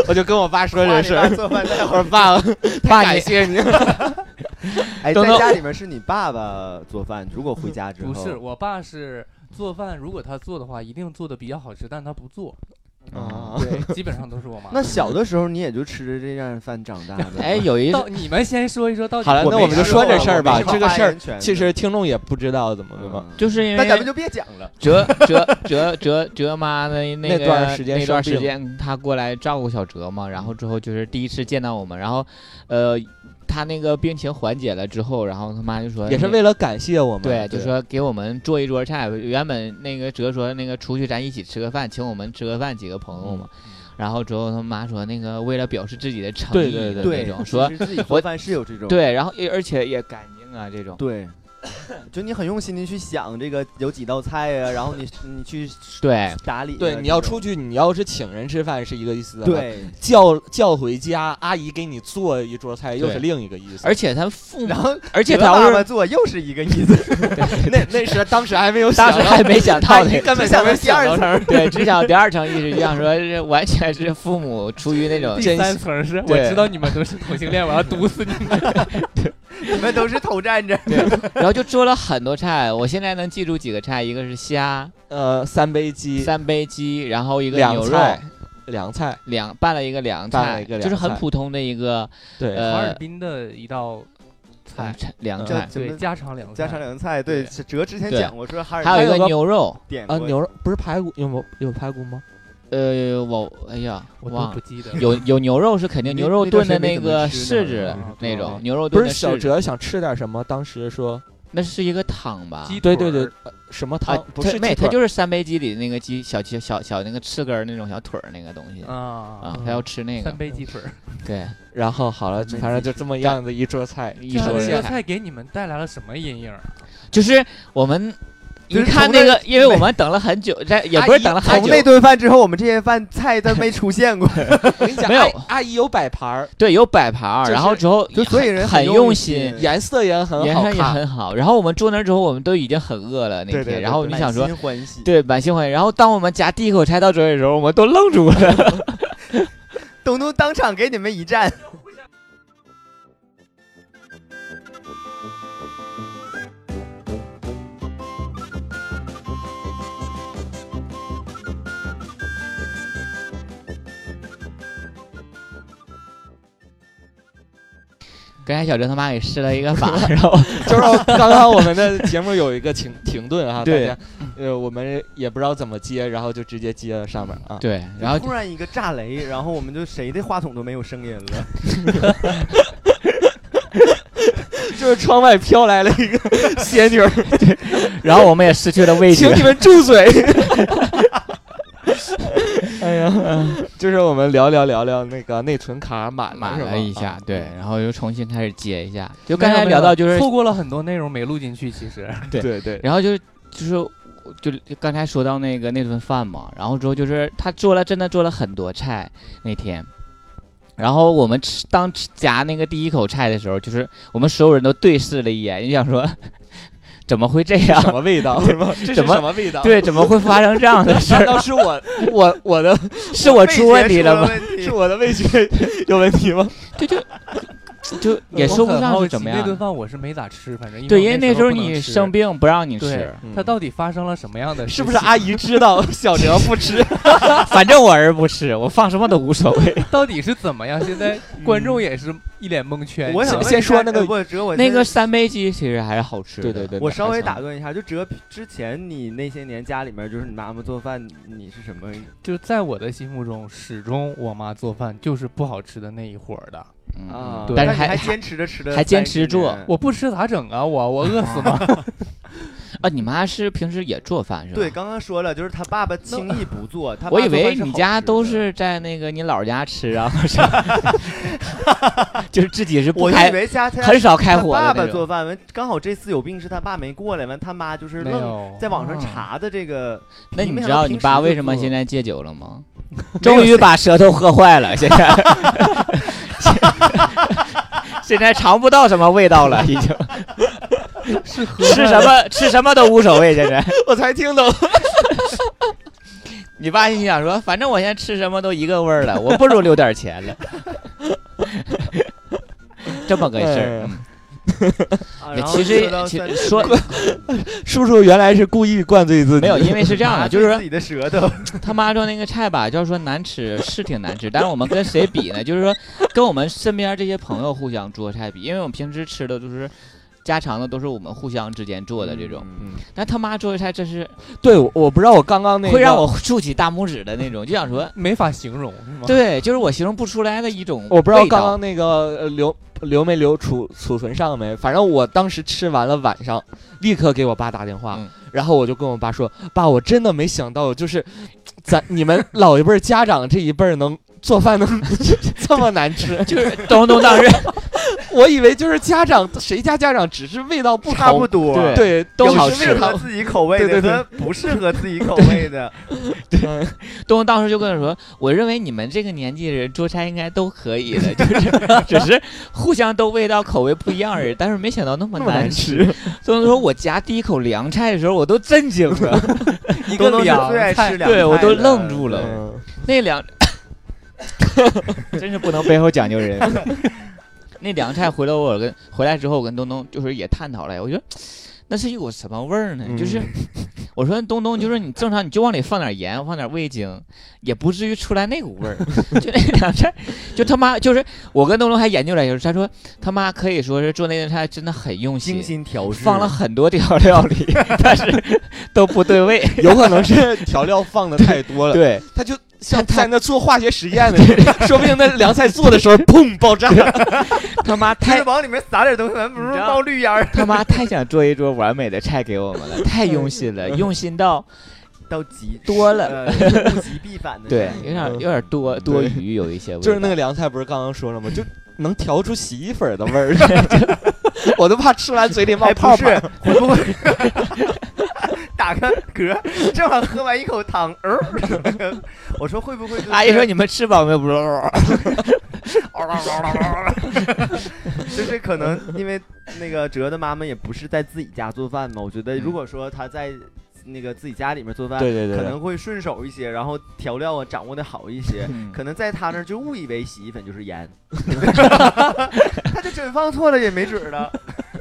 Speaker 4: 我就跟我爸说这事儿。
Speaker 6: 做饭带
Speaker 4: 我说爸，<laughs>
Speaker 3: 爸你
Speaker 4: 感谢你。<laughs>
Speaker 6: 哎，在家里面是你爸爸做饭，如果回家之后
Speaker 5: 不是，我爸是做饭，如果他做的话，一定做的比较好吃，但他不做，
Speaker 4: 啊，
Speaker 5: 对，基本上都是我 <laughs> 妈。
Speaker 6: 那小的时候你也就吃着这样饭长大的。
Speaker 3: 哎，有一
Speaker 5: 到你们先说一说，到底
Speaker 4: 好了，那我们就说这事儿吧。这个事儿其实听众也不知道怎么的嘛。
Speaker 6: 嗯
Speaker 3: 就是因为
Speaker 6: 那咱们就别讲了。
Speaker 3: 哲哲哲哲哲妈的那
Speaker 4: 那段时间
Speaker 3: 那段时间，她过来照顾小哲嘛，然后之后就是第一次见到我们，然后呃，她那个病情缓解了之后，然后他妈就说
Speaker 4: 也是为了感谢我们，
Speaker 3: 对，就说给我们做一桌菜。原本那个哲说那个出去咱一起吃个饭，请我们吃个饭，几个朋友嘛。然后之后他妈说那个为了表示自己的诚意
Speaker 4: 对对对
Speaker 6: 对
Speaker 3: 的那种，说我
Speaker 6: 做饭是有这种
Speaker 3: 对，然后也而且也干净啊这种。
Speaker 6: 对，<coughs> 就你很用心的去想这个有几道菜啊，<coughs> 然后你你去
Speaker 3: 对，
Speaker 6: 打理啊。
Speaker 4: 对，你要
Speaker 6: 这种
Speaker 4: 出去，你要是请人吃饭是一个意思，，
Speaker 6: 对，
Speaker 4: 叫叫回家，阿姨给你做一桌菜又
Speaker 3: 对。
Speaker 4: 是另一个意思。
Speaker 3: 而且他父母，
Speaker 6: 然后
Speaker 3: 而且
Speaker 6: 他爸爸
Speaker 3: 是
Speaker 6: 做又是一个意思，<laughs>
Speaker 4: 那那时当时还没有
Speaker 3: 当
Speaker 4: 想到，
Speaker 3: 时还没想 <laughs>
Speaker 6: 他
Speaker 3: 到呢，
Speaker 6: 根本想到第二层，
Speaker 3: 对，只想第二层意思，就想说是完全是父母出于那种
Speaker 5: 第三层是我
Speaker 3: 对
Speaker 5: 知道你们都是同性恋，我要毒死你们。<laughs> <laughs>
Speaker 6: 你们都是头站着。<laughs>
Speaker 3: 对，然后就做了很多菜。我现在能记住几个菜，一个是虾
Speaker 4: 呃三杯鸡，
Speaker 3: 三杯鸡，然后一个
Speaker 4: 凉
Speaker 3: 牛肉。
Speaker 4: 菜，凉菜，
Speaker 3: 凉拌了一个凉菜，就是很普通的一个
Speaker 4: 对，
Speaker 3: 呃
Speaker 5: 哈尔滨的一道菜，
Speaker 3: 菜凉
Speaker 4: 嗯
Speaker 3: 菜，
Speaker 5: 对家常凉菜，
Speaker 6: 家常凉菜，对，哲之前讲过说哈尔滨
Speaker 3: 还有一个牛肉，
Speaker 4: 啊，牛肉不是排骨，有没有排骨吗？
Speaker 3: 呃，我哎呀，
Speaker 5: 我都
Speaker 3: 忘了。
Speaker 5: 不记得。
Speaker 3: 有有牛肉是肯定，
Speaker 6: 那
Speaker 3: 牛肉
Speaker 6: 那段
Speaker 3: 炖的那
Speaker 6: 时间没怎么
Speaker 3: 个
Speaker 6: 吃呢
Speaker 3: 柿子
Speaker 5: 嗯
Speaker 3: 那种
Speaker 6: 嗯
Speaker 3: 牛肉
Speaker 4: 不是小
Speaker 3: 柿子，
Speaker 4: 哲想吃点什么？当时说
Speaker 3: 那是一个汤吧？
Speaker 5: 鸡
Speaker 4: 对对对
Speaker 5: 腿，
Speaker 4: 呃什么
Speaker 3: 啊
Speaker 4: 汤？，不
Speaker 3: 它没，
Speaker 4: 是鸡腿儿
Speaker 3: 它就是三杯鸡里的那个鸡小鸡小小那个翅根儿那种小腿儿那个东西啊
Speaker 5: 啊，，
Speaker 3: 他要吃那个
Speaker 5: 三，杯鸡腿儿。
Speaker 3: 对，
Speaker 4: 然后好了，
Speaker 6: 没
Speaker 4: 反正就这么样子一桌菜，
Speaker 3: 一
Speaker 5: 这
Speaker 3: 桌菜
Speaker 5: 的一个菜给你们带来了什么阴影儿？
Speaker 3: 就是我们一
Speaker 6: 就是从那
Speaker 3: 看那个，因为我们等了很久，在 <laughs> 也不是等了很久
Speaker 6: 从那，顿饭之后，我们这些饭菜都没出现过，<laughs>
Speaker 4: 我跟你讲，
Speaker 3: 没有
Speaker 4: 阿姨有摆盘儿，
Speaker 3: 对，有摆盘儿，然后之后
Speaker 6: 就所以人
Speaker 3: 很
Speaker 6: 用
Speaker 3: 用心，
Speaker 4: 颜色也很
Speaker 3: 颜色也。很好。然后我们坐那儿之后，我们都已经很饿了那天，然后你想说
Speaker 6: 满。心欢喜，
Speaker 3: 对，满心欢喜。然后当我们夹第一口菜到嘴里的时候，我们都愣住了。
Speaker 6: 东东当场给你们一战。<laughs>
Speaker 3: 刚才小哲他妈给施了一个法，<laughs> 然后 <laughs>
Speaker 4: 就是刚刚我们的节目有一个停停顿哈，
Speaker 3: 对
Speaker 4: 大家，呃，我们也不知道怎么接，然后就直接接了上面啊。
Speaker 3: 对，然后
Speaker 6: 突然一个炸雷，然后我们就谁的话筒都没有声音了。<laughs>
Speaker 4: 就是窗外飘来了一个仙女儿，
Speaker 3: 然后我们也失去了味觉
Speaker 4: 请。你们住嘴。<laughs> 哎呀，<laughs> 就是我们聊聊聊聊那个内存卡满了
Speaker 3: 满了一下
Speaker 4: 啊，
Speaker 3: 对，然后又重新开始接一下。就
Speaker 5: 就
Speaker 3: 刚才聊到就是，
Speaker 5: 错过了很多内容没录进去，其实。<laughs>
Speaker 3: 对
Speaker 4: 对对，
Speaker 3: 然后就就是就刚才说到那个那顿饭嘛，然后之后就是他做了真的做了很多菜那天。然后我们吃当夹那个第一口菜的时候，就是我们所有人都对视了一眼，就想说怎么会这样？
Speaker 4: 什么味道什么？这是什么味道？，
Speaker 3: 对，怎么会发生这样的 <laughs> 事
Speaker 4: 难？道是我我我的
Speaker 3: 是我出问题了吗？
Speaker 6: 吗？
Speaker 4: 是我的味觉有问题吗？<laughs>
Speaker 3: 对，就就也说不上是怎么样
Speaker 5: 那顿
Speaker 3: 样。
Speaker 5: 饭我是没咋吃，反正
Speaker 3: 对，因为
Speaker 5: 那
Speaker 3: 那时候你生病不让你吃，
Speaker 5: 他到底发生了什么样的事？
Speaker 4: 是不是阿姨知道 <laughs> 小哲不吃？<laughs>
Speaker 3: 反正我儿不吃，我放什么都无所谓。<laughs>
Speaker 5: 到底是怎么样？现在观众也是一脸蒙圈。
Speaker 6: 我想
Speaker 4: 先说那个
Speaker 6: 我哲，我
Speaker 3: 那个三杯鸡其实还是好吃的。
Speaker 4: 对对对
Speaker 6: 我稍微打断一下，就哲之前你那些年家里面就是你妈妈做饭，你是什么？
Speaker 5: 就在我的心目中，始终我妈做饭就是不好吃的那一伙儿的。
Speaker 3: 嗯
Speaker 6: 啊，
Speaker 5: 对
Speaker 3: 但是还
Speaker 6: 还坚持着吃的，
Speaker 3: 还坚持做
Speaker 5: 我不吃咋整啊？我我饿死吗？<laughs> <laughs>
Speaker 3: 啊，你妈是平时也做饭是吧？
Speaker 6: 对，，刚刚说了，就是他爸爸轻易不做，<laughs>
Speaker 3: 我以为你家都是在那个你姥家吃啊，就是自己是不
Speaker 6: 我以
Speaker 3: 开，
Speaker 6: 为家
Speaker 3: 很少开火爸。
Speaker 6: 爸做饭，完刚好这次有病是他爸没过来，完他妈就是愣，在网上
Speaker 3: 哦
Speaker 6: 查的这个。
Speaker 3: 那你
Speaker 6: 没
Speaker 3: 知道你爸为什么现在戒酒了吗？终于把舌头喝坏了，现在现在尝不到什么味道了，已经 <laughs> 吃什么吃什么都无所谓。现在 <laughs>
Speaker 4: 我才听懂，
Speaker 3: 你爸心想说，反正我现在吃什么都一个味儿了，我不如留点钱了。<laughs> 这么个事儿，
Speaker 6: 啊
Speaker 3: 其实其
Speaker 6: 三
Speaker 3: 说
Speaker 4: 叔叔 <laughs> 原来是故意灌醉自己，
Speaker 3: 没有，因为是这样的，<laughs> 就是
Speaker 6: 自己的舌头，<laughs>
Speaker 3: 他妈做那个菜吧，就是说难吃是挺难吃，但是我们跟谁比呢？就是说跟我们身边这些朋友互相做菜比，因为我们平时吃的都是家常的，都是我们互相之间做的这种。
Speaker 4: 嗯，
Speaker 3: 但他妈做的菜真是
Speaker 4: 对，我我不知道我刚刚那个
Speaker 3: 会让我竖起大拇指的那种，就想说，
Speaker 5: 没法形容是吗？
Speaker 3: 对，就是我形容不出来的一种。
Speaker 4: 我不知道刚刚那个呃刘留没留储储存上没？反正我当时吃完了，晚上立刻给我爸打电话，
Speaker 3: 嗯
Speaker 4: 然后我就跟我爸说：“爸，我真的没想到，就是咱你们老一辈儿家长这一辈儿能做饭能 <laughs> 这么难吃，<laughs>
Speaker 3: 就是 <laughs> 东东当时
Speaker 4: 我以为就是家长谁家家长只是味道不同，
Speaker 6: 差不多，
Speaker 3: 对
Speaker 4: 对，都好吃。
Speaker 6: 适合自己口味
Speaker 4: 对对对。
Speaker 6: 的和不适合自己口味的。
Speaker 4: 对。
Speaker 3: 东东当时就跟我说，我认为你们这个年纪人做菜应该都可以的，就是只是互相都味道口味不一样而已，但是没想到那么
Speaker 4: 难
Speaker 3: 难吃。东东说，我夹第一口凉菜的时候，我都震惊了，
Speaker 5: 一
Speaker 6: 东东是
Speaker 5: 个凉
Speaker 6: 最爱
Speaker 5: 菜
Speaker 6: 吃凉
Speaker 3: 对我都愣住了。
Speaker 4: 嗯。
Speaker 3: 那凉，<laughs> 真是不能背后讲究人。<laughs> 那凉菜回来我跟回来之后，我跟东东就是也探讨了，我觉得那是一股什么味儿呢？
Speaker 4: 嗯
Speaker 3: 就是我说东东，就是你正常你就往里放点盐，放点味精，也不至于出来那股味儿。<laughs> 就那凉菜，就他妈就是我跟东东还研究了一下，他说他妈可以说是做那顿菜真的很用心
Speaker 6: 精
Speaker 3: 心。
Speaker 6: 心调制，
Speaker 3: 放了很多调料里，但是都不对味。
Speaker 4: 有可能是调料放的太多了，
Speaker 3: 对，
Speaker 4: 他就像在那做化学实验的，说不定那凉菜做的时候砰爆炸。<laughs>
Speaker 3: 他妈太
Speaker 6: 就是往里面撒点东西，完不是冒绿烟儿，
Speaker 3: 他妈太想做一桌完美的菜给我们了，太用心了，用心到 <laughs>
Speaker 6: 到极
Speaker 3: 多了
Speaker 6: 呃物极必反的。
Speaker 3: 对，有点
Speaker 4: 嗯
Speaker 3: 有点多多余，有一些
Speaker 4: 就是那个凉菜，不是刚刚说了吗？就能调出洗衣粉的味儿，<laughs> 我都怕吃完嘴里冒
Speaker 6: 哎，
Speaker 4: 泡
Speaker 6: 是。，会不会 <laughs> 打个嗝，正好喝完一口汤，呃，我说会不会就是？
Speaker 3: 阿姨说你们吃饱没有？不是，<laughs>
Speaker 6: 就是可能因为那个哲的妈妈也不是在自己家做饭嘛，我觉得如果说她在那个自己家里面做饭，
Speaker 4: 对对对
Speaker 6: 可能会顺手一些，然后调料啊掌握的好一些。
Speaker 3: 嗯
Speaker 6: 可能在他那儿就误以为洗衣粉就是盐，<laughs> 他就真放错了也没准儿了。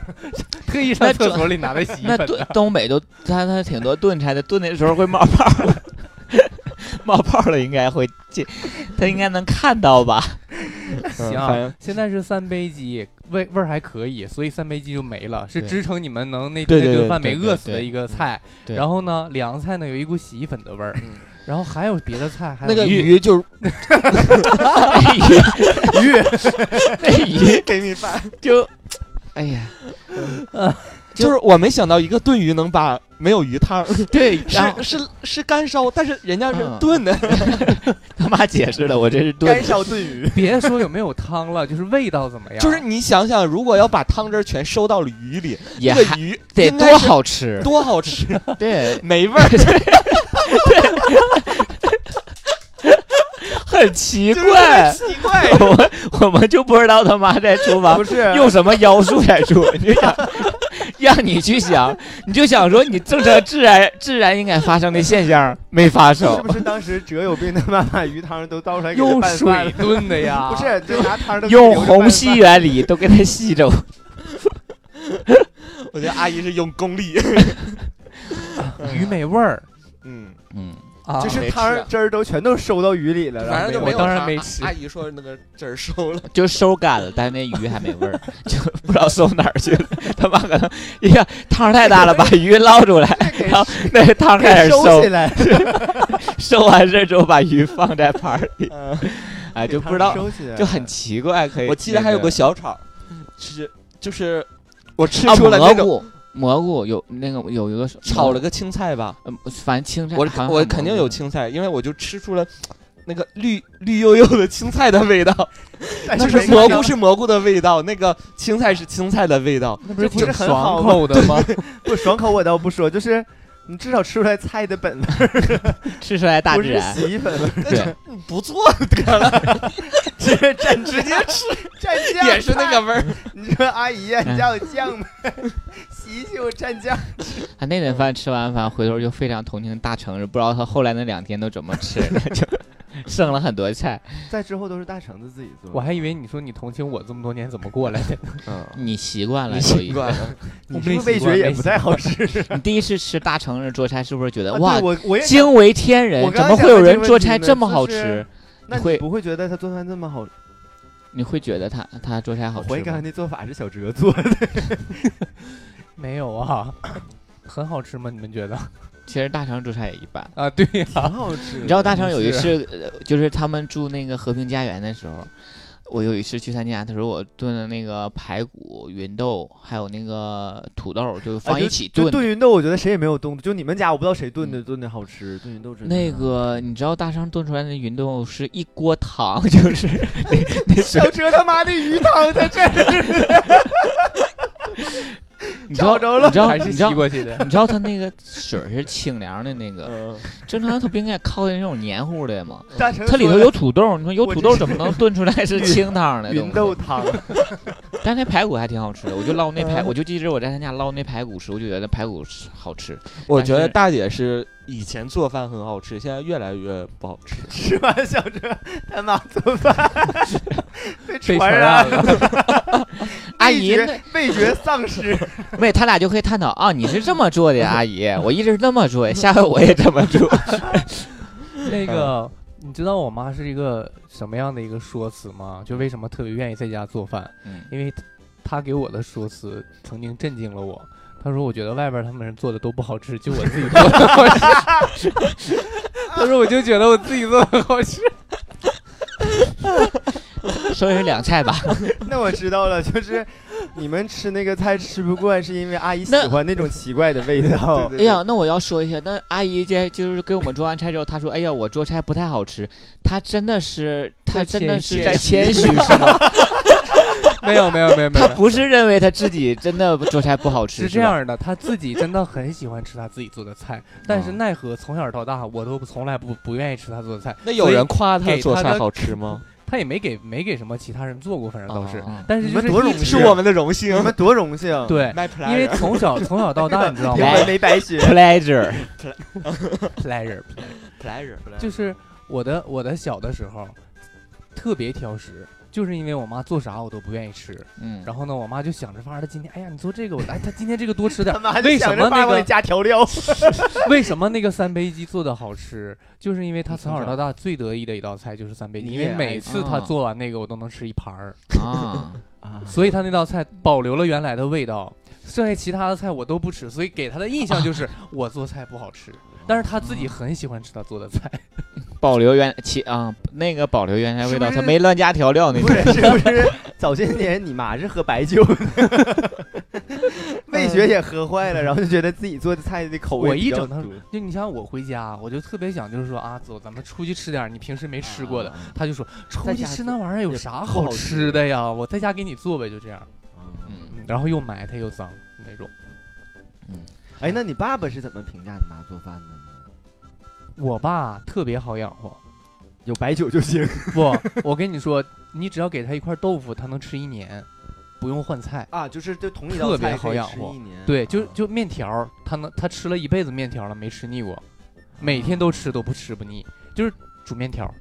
Speaker 6: <laughs>
Speaker 5: 特意上厕所里拿的洗衣
Speaker 3: 那炖
Speaker 5: 粉。
Speaker 3: 东北都他他挺多炖菜的，炖的时候会冒泡儿，<laughs> 冒泡了应该会进，他应该能看到吧？
Speaker 4: 嗯
Speaker 5: 行，现在是三杯鸡，味味儿还可以，所以三杯鸡就没了，是支撑你们能那顿饭没饿死的一个菜。然后呢，凉菜呢有一股洗衣粉的味然后还有别的菜，还有
Speaker 4: 那个
Speaker 5: 鱼
Speaker 4: 鱼就是
Speaker 3: 鱼那鱼 <laughs>
Speaker 4: 给你饭，
Speaker 3: 就，哎呀，<laughs>
Speaker 4: 就是我没想到一个炖鱼能把没有鱼汤，<laughs>
Speaker 3: 对，<laughs>
Speaker 4: 是是是干烧，但是人家是
Speaker 3: 嗯
Speaker 4: 炖的，<laughs>
Speaker 3: 他妈解释了，我这是炖
Speaker 6: 干烧炖鱼，
Speaker 5: 别说有没有汤了，就是味道怎么样？
Speaker 4: 就是你想想，如果要把汤汁全收到了鱼里，
Speaker 3: 也还
Speaker 4: 那个鱼
Speaker 3: 得多好吃，
Speaker 4: 多好吃，
Speaker 3: 对，
Speaker 4: 没味儿，
Speaker 3: 很奇怪
Speaker 4: 很。奇怪。
Speaker 3: 我们我们就不知道他妈在厨房
Speaker 6: 不是
Speaker 3: 用什么妖术在做，你就想让你去想，<laughs> 你就想说你正常自然自然应该发生的现象没发生。
Speaker 6: 是
Speaker 3: 生
Speaker 6: 不，是当时哲有病的妈妈鱼汤都倒出来给
Speaker 5: 用水炖的呀，<laughs>
Speaker 6: 不是，就拿汤都
Speaker 3: 用虹吸原理都给它吸走。<laughs>
Speaker 4: 我觉得阿姨是用功力，
Speaker 5: 鱼没味儿。
Speaker 4: 嗯，
Speaker 3: 嗯，
Speaker 5: 啊，
Speaker 6: 就是汤汁儿都全都收到鱼里了，
Speaker 4: 反正就
Speaker 6: 然后
Speaker 5: 我当然
Speaker 4: 没有汤
Speaker 5: 没吃
Speaker 4: 阿姨说那个汁儿收了，
Speaker 3: 就收干了，但是那鱼还没味儿，就不知道收哪儿去了。<laughs> 他妈可能一个汤太大了，把鱼捞出来，然后那个汤开始
Speaker 6: 给收
Speaker 3: 收
Speaker 6: 起，来，<laughs>
Speaker 3: 收完事儿之后把鱼放在盘儿里，
Speaker 4: 嗯，
Speaker 3: 哎，就不知道，就很奇怪。可以，
Speaker 4: 我记得还有个小炒，是就是我吃
Speaker 3: 啊
Speaker 4: 出了那种
Speaker 3: 蘑菇，蘑菇有那个有一个
Speaker 4: 炒了，个青菜吧，
Speaker 3: 嗯，反正青菜，
Speaker 4: 我我肯定有青菜，因为我就吃出了。那个绿绿油油的青菜的味道，<laughs>
Speaker 6: 但
Speaker 4: 那
Speaker 6: 是
Speaker 4: 蘑菇是蘑菇的味道，那个青菜是青菜的味道。
Speaker 5: 那不是
Speaker 6: 这不是
Speaker 5: 挺
Speaker 6: 很
Speaker 5: 爽口的吗？<laughs>
Speaker 6: 不爽口我倒不说，就是你至少吃出来菜的本味儿，<laughs>
Speaker 3: 吃出来大
Speaker 6: 不是
Speaker 3: 自然。
Speaker 6: 洗衣粉味
Speaker 4: 不错得了，
Speaker 6: 直接蘸
Speaker 4: 直接吃
Speaker 6: 蘸酱，
Speaker 4: 也是那个味儿。
Speaker 6: 你说阿姨呀、你家有酱吗？洗洗我蘸酱。<laughs>
Speaker 3: 他那顿饭吃完饭，回头就非常同情大橙子，不知道他后来那两天都怎么吃的，<laughs> 就剩了很多菜。
Speaker 6: 在之后都是大橙子自己做。
Speaker 5: 我还以为你说你同情我这么多年怎么过来的，<laughs>
Speaker 4: 嗯，
Speaker 3: 你习惯了，
Speaker 4: 你
Speaker 3: 所以
Speaker 4: 习惯了。
Speaker 6: 你是不是味觉也不太好吃。
Speaker 3: 你第一次吃大橙子做菜，是不是觉得
Speaker 6: 啊
Speaker 3: 哇，
Speaker 6: 我我
Speaker 3: 惊为天人怎么会有人做菜这么好吃？
Speaker 6: 那
Speaker 3: 会
Speaker 6: 你不会觉得他做饭这么好？
Speaker 3: 你会觉得他他做菜好吃
Speaker 6: 我怀疑刚才？那做法是小哲做的。
Speaker 5: 没有啊？<coughs> 很好吃吗？你们觉得？
Speaker 3: 其实大肠做菜也一般。
Speaker 5: 啊，对呀、
Speaker 6: 很好吃。
Speaker 3: 你知道大肠有一次，呃就是他们住那个和平家园的时候，我有一次去他家，他说我炖的那个排骨、芸豆，还有那个土豆，就放一起炖。
Speaker 6: 就炖芸豆，我觉得谁也没有动，就你们家我不知道谁炖的炖的好吃，炖芸豆真的
Speaker 3: 那个你知道大肠炖出来的芸豆是一锅汤，<laughs> 就是那那
Speaker 6: 小哲他妈的鱼汤在这儿，<laughs> <laughs>
Speaker 3: 你知道
Speaker 6: 着了
Speaker 3: 你知道
Speaker 5: 还是
Speaker 3: 你知道
Speaker 5: 吸过去的。
Speaker 3: 你知道它那个水是清凉的那个，
Speaker 4: 嗯，<laughs>
Speaker 3: 正常它不应该靠的那种黏糊的吗？它里头有土豆，你说有土豆怎么能炖出来 <laughs> 是清汤的东
Speaker 6: 芸？豆汤，
Speaker 3: 但那排骨还挺好吃的，我就捞那排，
Speaker 6: 嗯
Speaker 3: 我就记着我在他家捞那排骨时，我就觉得排骨好吃。
Speaker 4: 我觉得大姐是以前做饭很好吃，现在越来越不好吃。
Speaker 6: 吃完小车他妈做饭传染了，
Speaker 3: 阿姨
Speaker 6: 味觉丧失，<laughs>
Speaker 3: 没，他俩就可以探讨啊，你是这么做的，<laughs> 阿姨，我一直是这么做的，下回我也这么做。<laughs>
Speaker 5: 那个，你知道我妈是一个什么样的一个说辞吗？就为什么特别愿意在家做饭？
Speaker 3: 嗯
Speaker 5: 因为她给我的说辞曾经震惊了我。她说：“我觉得外边他们人做的都不好吃，就我自己做的好吃。”她说：“我就觉得我自己做的好吃。<laughs>
Speaker 3: 说的是凉菜吧？<laughs>
Speaker 6: 那我知道了，就是你们吃那个菜吃不惯，是因为阿姨喜欢那种奇怪的味道。<laughs>
Speaker 3: 哎呀，那我要说一下，那阿姨这就是给我们做完菜之后，她说：“哎呀，我做菜不太好吃。”她真的是，她真的是在谦虚是吗？
Speaker 5: 没有没有没有没有，
Speaker 3: 她不是认为她自己真的做菜不好吃，
Speaker 5: 是这。样的，她自己真的很喜欢吃她自己做的菜，但是
Speaker 3: 哦
Speaker 5: 奈何从小到大我都从来不不愿意吃她做的菜。
Speaker 4: 那有人夸她做菜好吃吗？
Speaker 5: 她也没给没给什么其他人做过，反正倒是。但是
Speaker 6: 你
Speaker 5: 就是一直
Speaker 6: 们多荣幸
Speaker 4: 是我们的荣幸。
Speaker 6: 你。们多荣幸，，
Speaker 5: 对，
Speaker 4: 卖
Speaker 5: 因为从小从小到大，<laughs> 你知道
Speaker 6: 你
Speaker 5: 吗？
Speaker 6: 们没白学。
Speaker 3: pleasure，？pleasure
Speaker 5: pleasure <laughs> 就是我的我的小的时候特别挑食，就是因为我妈做啥我都不愿意吃。
Speaker 3: 嗯，
Speaker 5: 然后呢，我妈就想着法儿，她今天哎呀，你做这个我来，她今天这个多吃点 <laughs> 为什么那个
Speaker 6: 加调料？<laughs>
Speaker 5: 为什么那个三杯鸡做的好吃？就是因为她从小到大最得意的一道菜就是三杯鸡，因为每次她做完那个我都能吃一盘儿，
Speaker 3: 啊，<laughs>
Speaker 5: 所以她那道菜保留了原来的味道。剩下其他的菜我都不吃，所以给她的印象就是我做菜不好吃。但是他自己很喜欢吃他做的菜。<laughs>
Speaker 3: 保留原其啊那个保留原来味道，
Speaker 6: 是不是
Speaker 3: 她没乱加调料那种。
Speaker 6: 不是，是不是早些年你妈是喝白酒的，<laughs> 味觉也喝坏了，然后就觉得自己做的菜的口味
Speaker 5: 我一整她
Speaker 6: 多
Speaker 5: 就你像我回家，我就特别想就是说啊，走，咱们出去吃点你平时没吃过的。他就说出去吃那玩意儿有啥
Speaker 6: 好
Speaker 5: 好吃的呀？我在家给你做呗，就这样。
Speaker 3: 嗯
Speaker 5: 嗯然后又埋汰又脏那种。
Speaker 6: 嗯哎，那你爸爸是怎么评价你妈做饭的呢？
Speaker 5: 我爸特别好养活，
Speaker 6: 有白酒就行。
Speaker 5: 不，我跟你说，你只要给他一块豆腐，他能吃一年，不用换菜。
Speaker 6: 啊，就是就同一道
Speaker 5: 特别
Speaker 6: 菜可以
Speaker 5: 好养活
Speaker 6: 一年。
Speaker 5: 对，就
Speaker 6: 啊。
Speaker 5: 就面条儿，他能他吃了一辈子面条了，没吃腻过，每天都吃都不吃不腻，就是煮面条儿，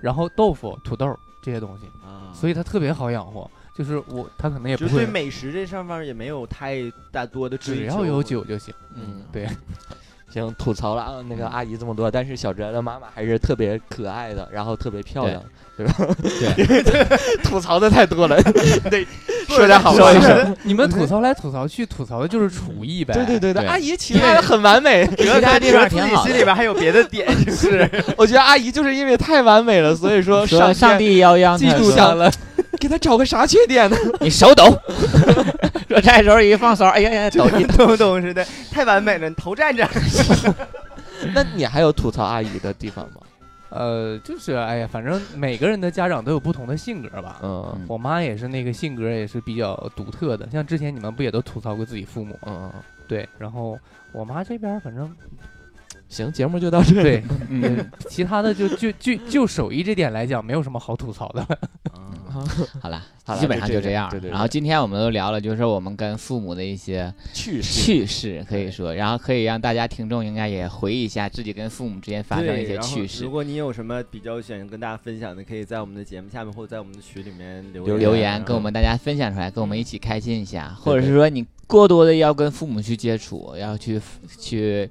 Speaker 5: 然后豆腐、土豆儿这些东西，
Speaker 6: 啊，
Speaker 5: 所以他特别好养活。就是我，他可能也不会
Speaker 6: 就对，美食这上面也没有太大多的追求，
Speaker 5: 只要有酒就行。
Speaker 3: 嗯，
Speaker 5: 对，
Speaker 4: 行，吐槽了啊，那个阿姨这么多，但是小哲的妈妈还是特别可爱的，然后特别漂亮，对吧？
Speaker 3: 对，<laughs> <laughs>
Speaker 4: 吐槽的太多了，<laughs> 对，说点好
Speaker 6: 说一
Speaker 4: 话说
Speaker 6: 说
Speaker 5: 你们吐槽来吐槽去，吐槽的就是厨艺呗。
Speaker 4: 对对对对，阿姨其他的很完美，
Speaker 3: 其他地方挺好的。
Speaker 6: 自己心里边还有别的点，是不是？
Speaker 4: 我觉得阿姨就是因为太完美了，所以说
Speaker 3: 说
Speaker 4: 上
Speaker 3: 上帝要让嫉
Speaker 5: 妒上了。
Speaker 4: 给他找个啥缺点呢？<laughs>
Speaker 3: 你手抖，<laughs> 说菜的时候一放勺，哎呀呀，
Speaker 6: 就
Speaker 3: 抖
Speaker 6: 一抖抖似的，太完美了，你头站这儿。<laughs>
Speaker 4: 那你还有吐槽阿姨的地方吗？
Speaker 5: 呃，就是哎呀，反正每个人的家长都有不同的性格吧。
Speaker 4: 嗯
Speaker 5: 我妈也是那个性格也是比较独特的，像之前你们不也都吐槽过自己父母？
Speaker 4: 嗯，
Speaker 5: 对，然后我妈这边反正
Speaker 4: 行，节目就到这里。
Speaker 5: 对，<laughs>
Speaker 3: 嗯，
Speaker 5: 嗯其他的就就就就手艺这点来讲，没有什么好吐槽的嗯。
Speaker 3: 好了
Speaker 4: 好，了
Speaker 3: 基本上
Speaker 4: 就这
Speaker 3: 样。
Speaker 4: 对对对
Speaker 3: 然后今天我们都聊了，就是我们跟父母的一些
Speaker 4: 趣事，
Speaker 3: 趣事，可以说，然后可以让大家听众应该也回忆一下自己跟父母之间发生的一些趣事
Speaker 6: 如。果你有什么比较想跟大家分享的，可以在我们的节目下面或者在我们的群里面留
Speaker 4: 留
Speaker 3: 留
Speaker 6: 言
Speaker 3: 言跟我们大家分享出来，跟我们一起开心一下，
Speaker 4: 对
Speaker 3: 或者是说你过多的要跟父母去接触，要去去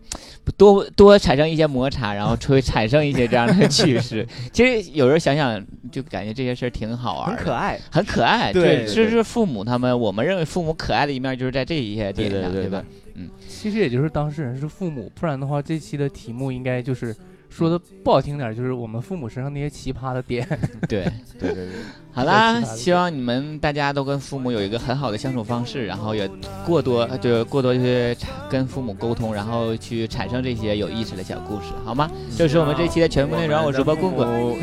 Speaker 3: 多多产生一些摩擦，然后会产生一些这样的趣事。<laughs> 其实有时候想想，就感觉这些事儿挺好玩，
Speaker 6: 很可爱。
Speaker 3: 很可爱。
Speaker 6: 对
Speaker 3: 这是父母他们，我们认为父母可爱的一面，就是在这一些点上，
Speaker 4: 对
Speaker 3: 吧？嗯？
Speaker 5: 其实也就是当事人是父母，不然的话，这期的题目应该就是说的不好听点儿，就是我们父母身上那些奇葩的点。<laughs>
Speaker 3: 对，
Speaker 4: 对对对，<laughs>
Speaker 3: 好啦，希望你们大家都跟父母有一个很好的相处方式，然后也过多就过多去产跟父母沟通，然后去产生这些有意思的小故事，好吗？这是我们这期的全部内容，我是主播棍棍。
Speaker 6: 棍，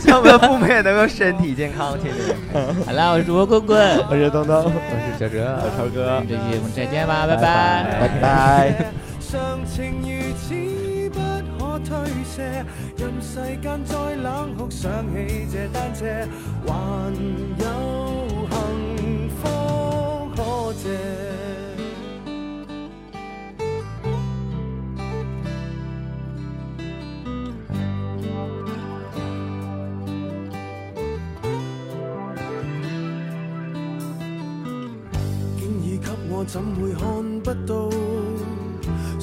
Speaker 6: 希望我们的父母也能够身体健康，天天健康。
Speaker 3: 好啦，我是主播棍棍，
Speaker 4: 我是东东，
Speaker 5: 我是小哲，
Speaker 6: 我是超哥
Speaker 3: 我们这期我们再见吧，拜
Speaker 4: 拜
Speaker 3: 拜。
Speaker 4: 拜。
Speaker 2: 推卸，任世间再冷酷，想起这单车，还有幸福可借。竟已给我，怎会看不到？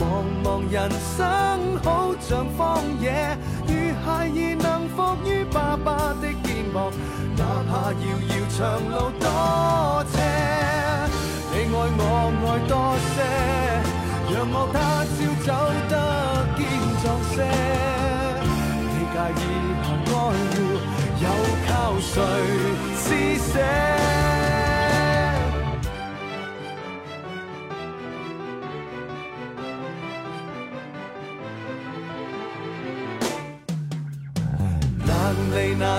Speaker 2: 茫茫人生好像荒野，如孩兒能伏於爸爸的肩膊，哪怕遙遙長路多斜。你愛我愛多些，讓我他朝走得堅壯些。你介意行愛護，又靠誰施舍？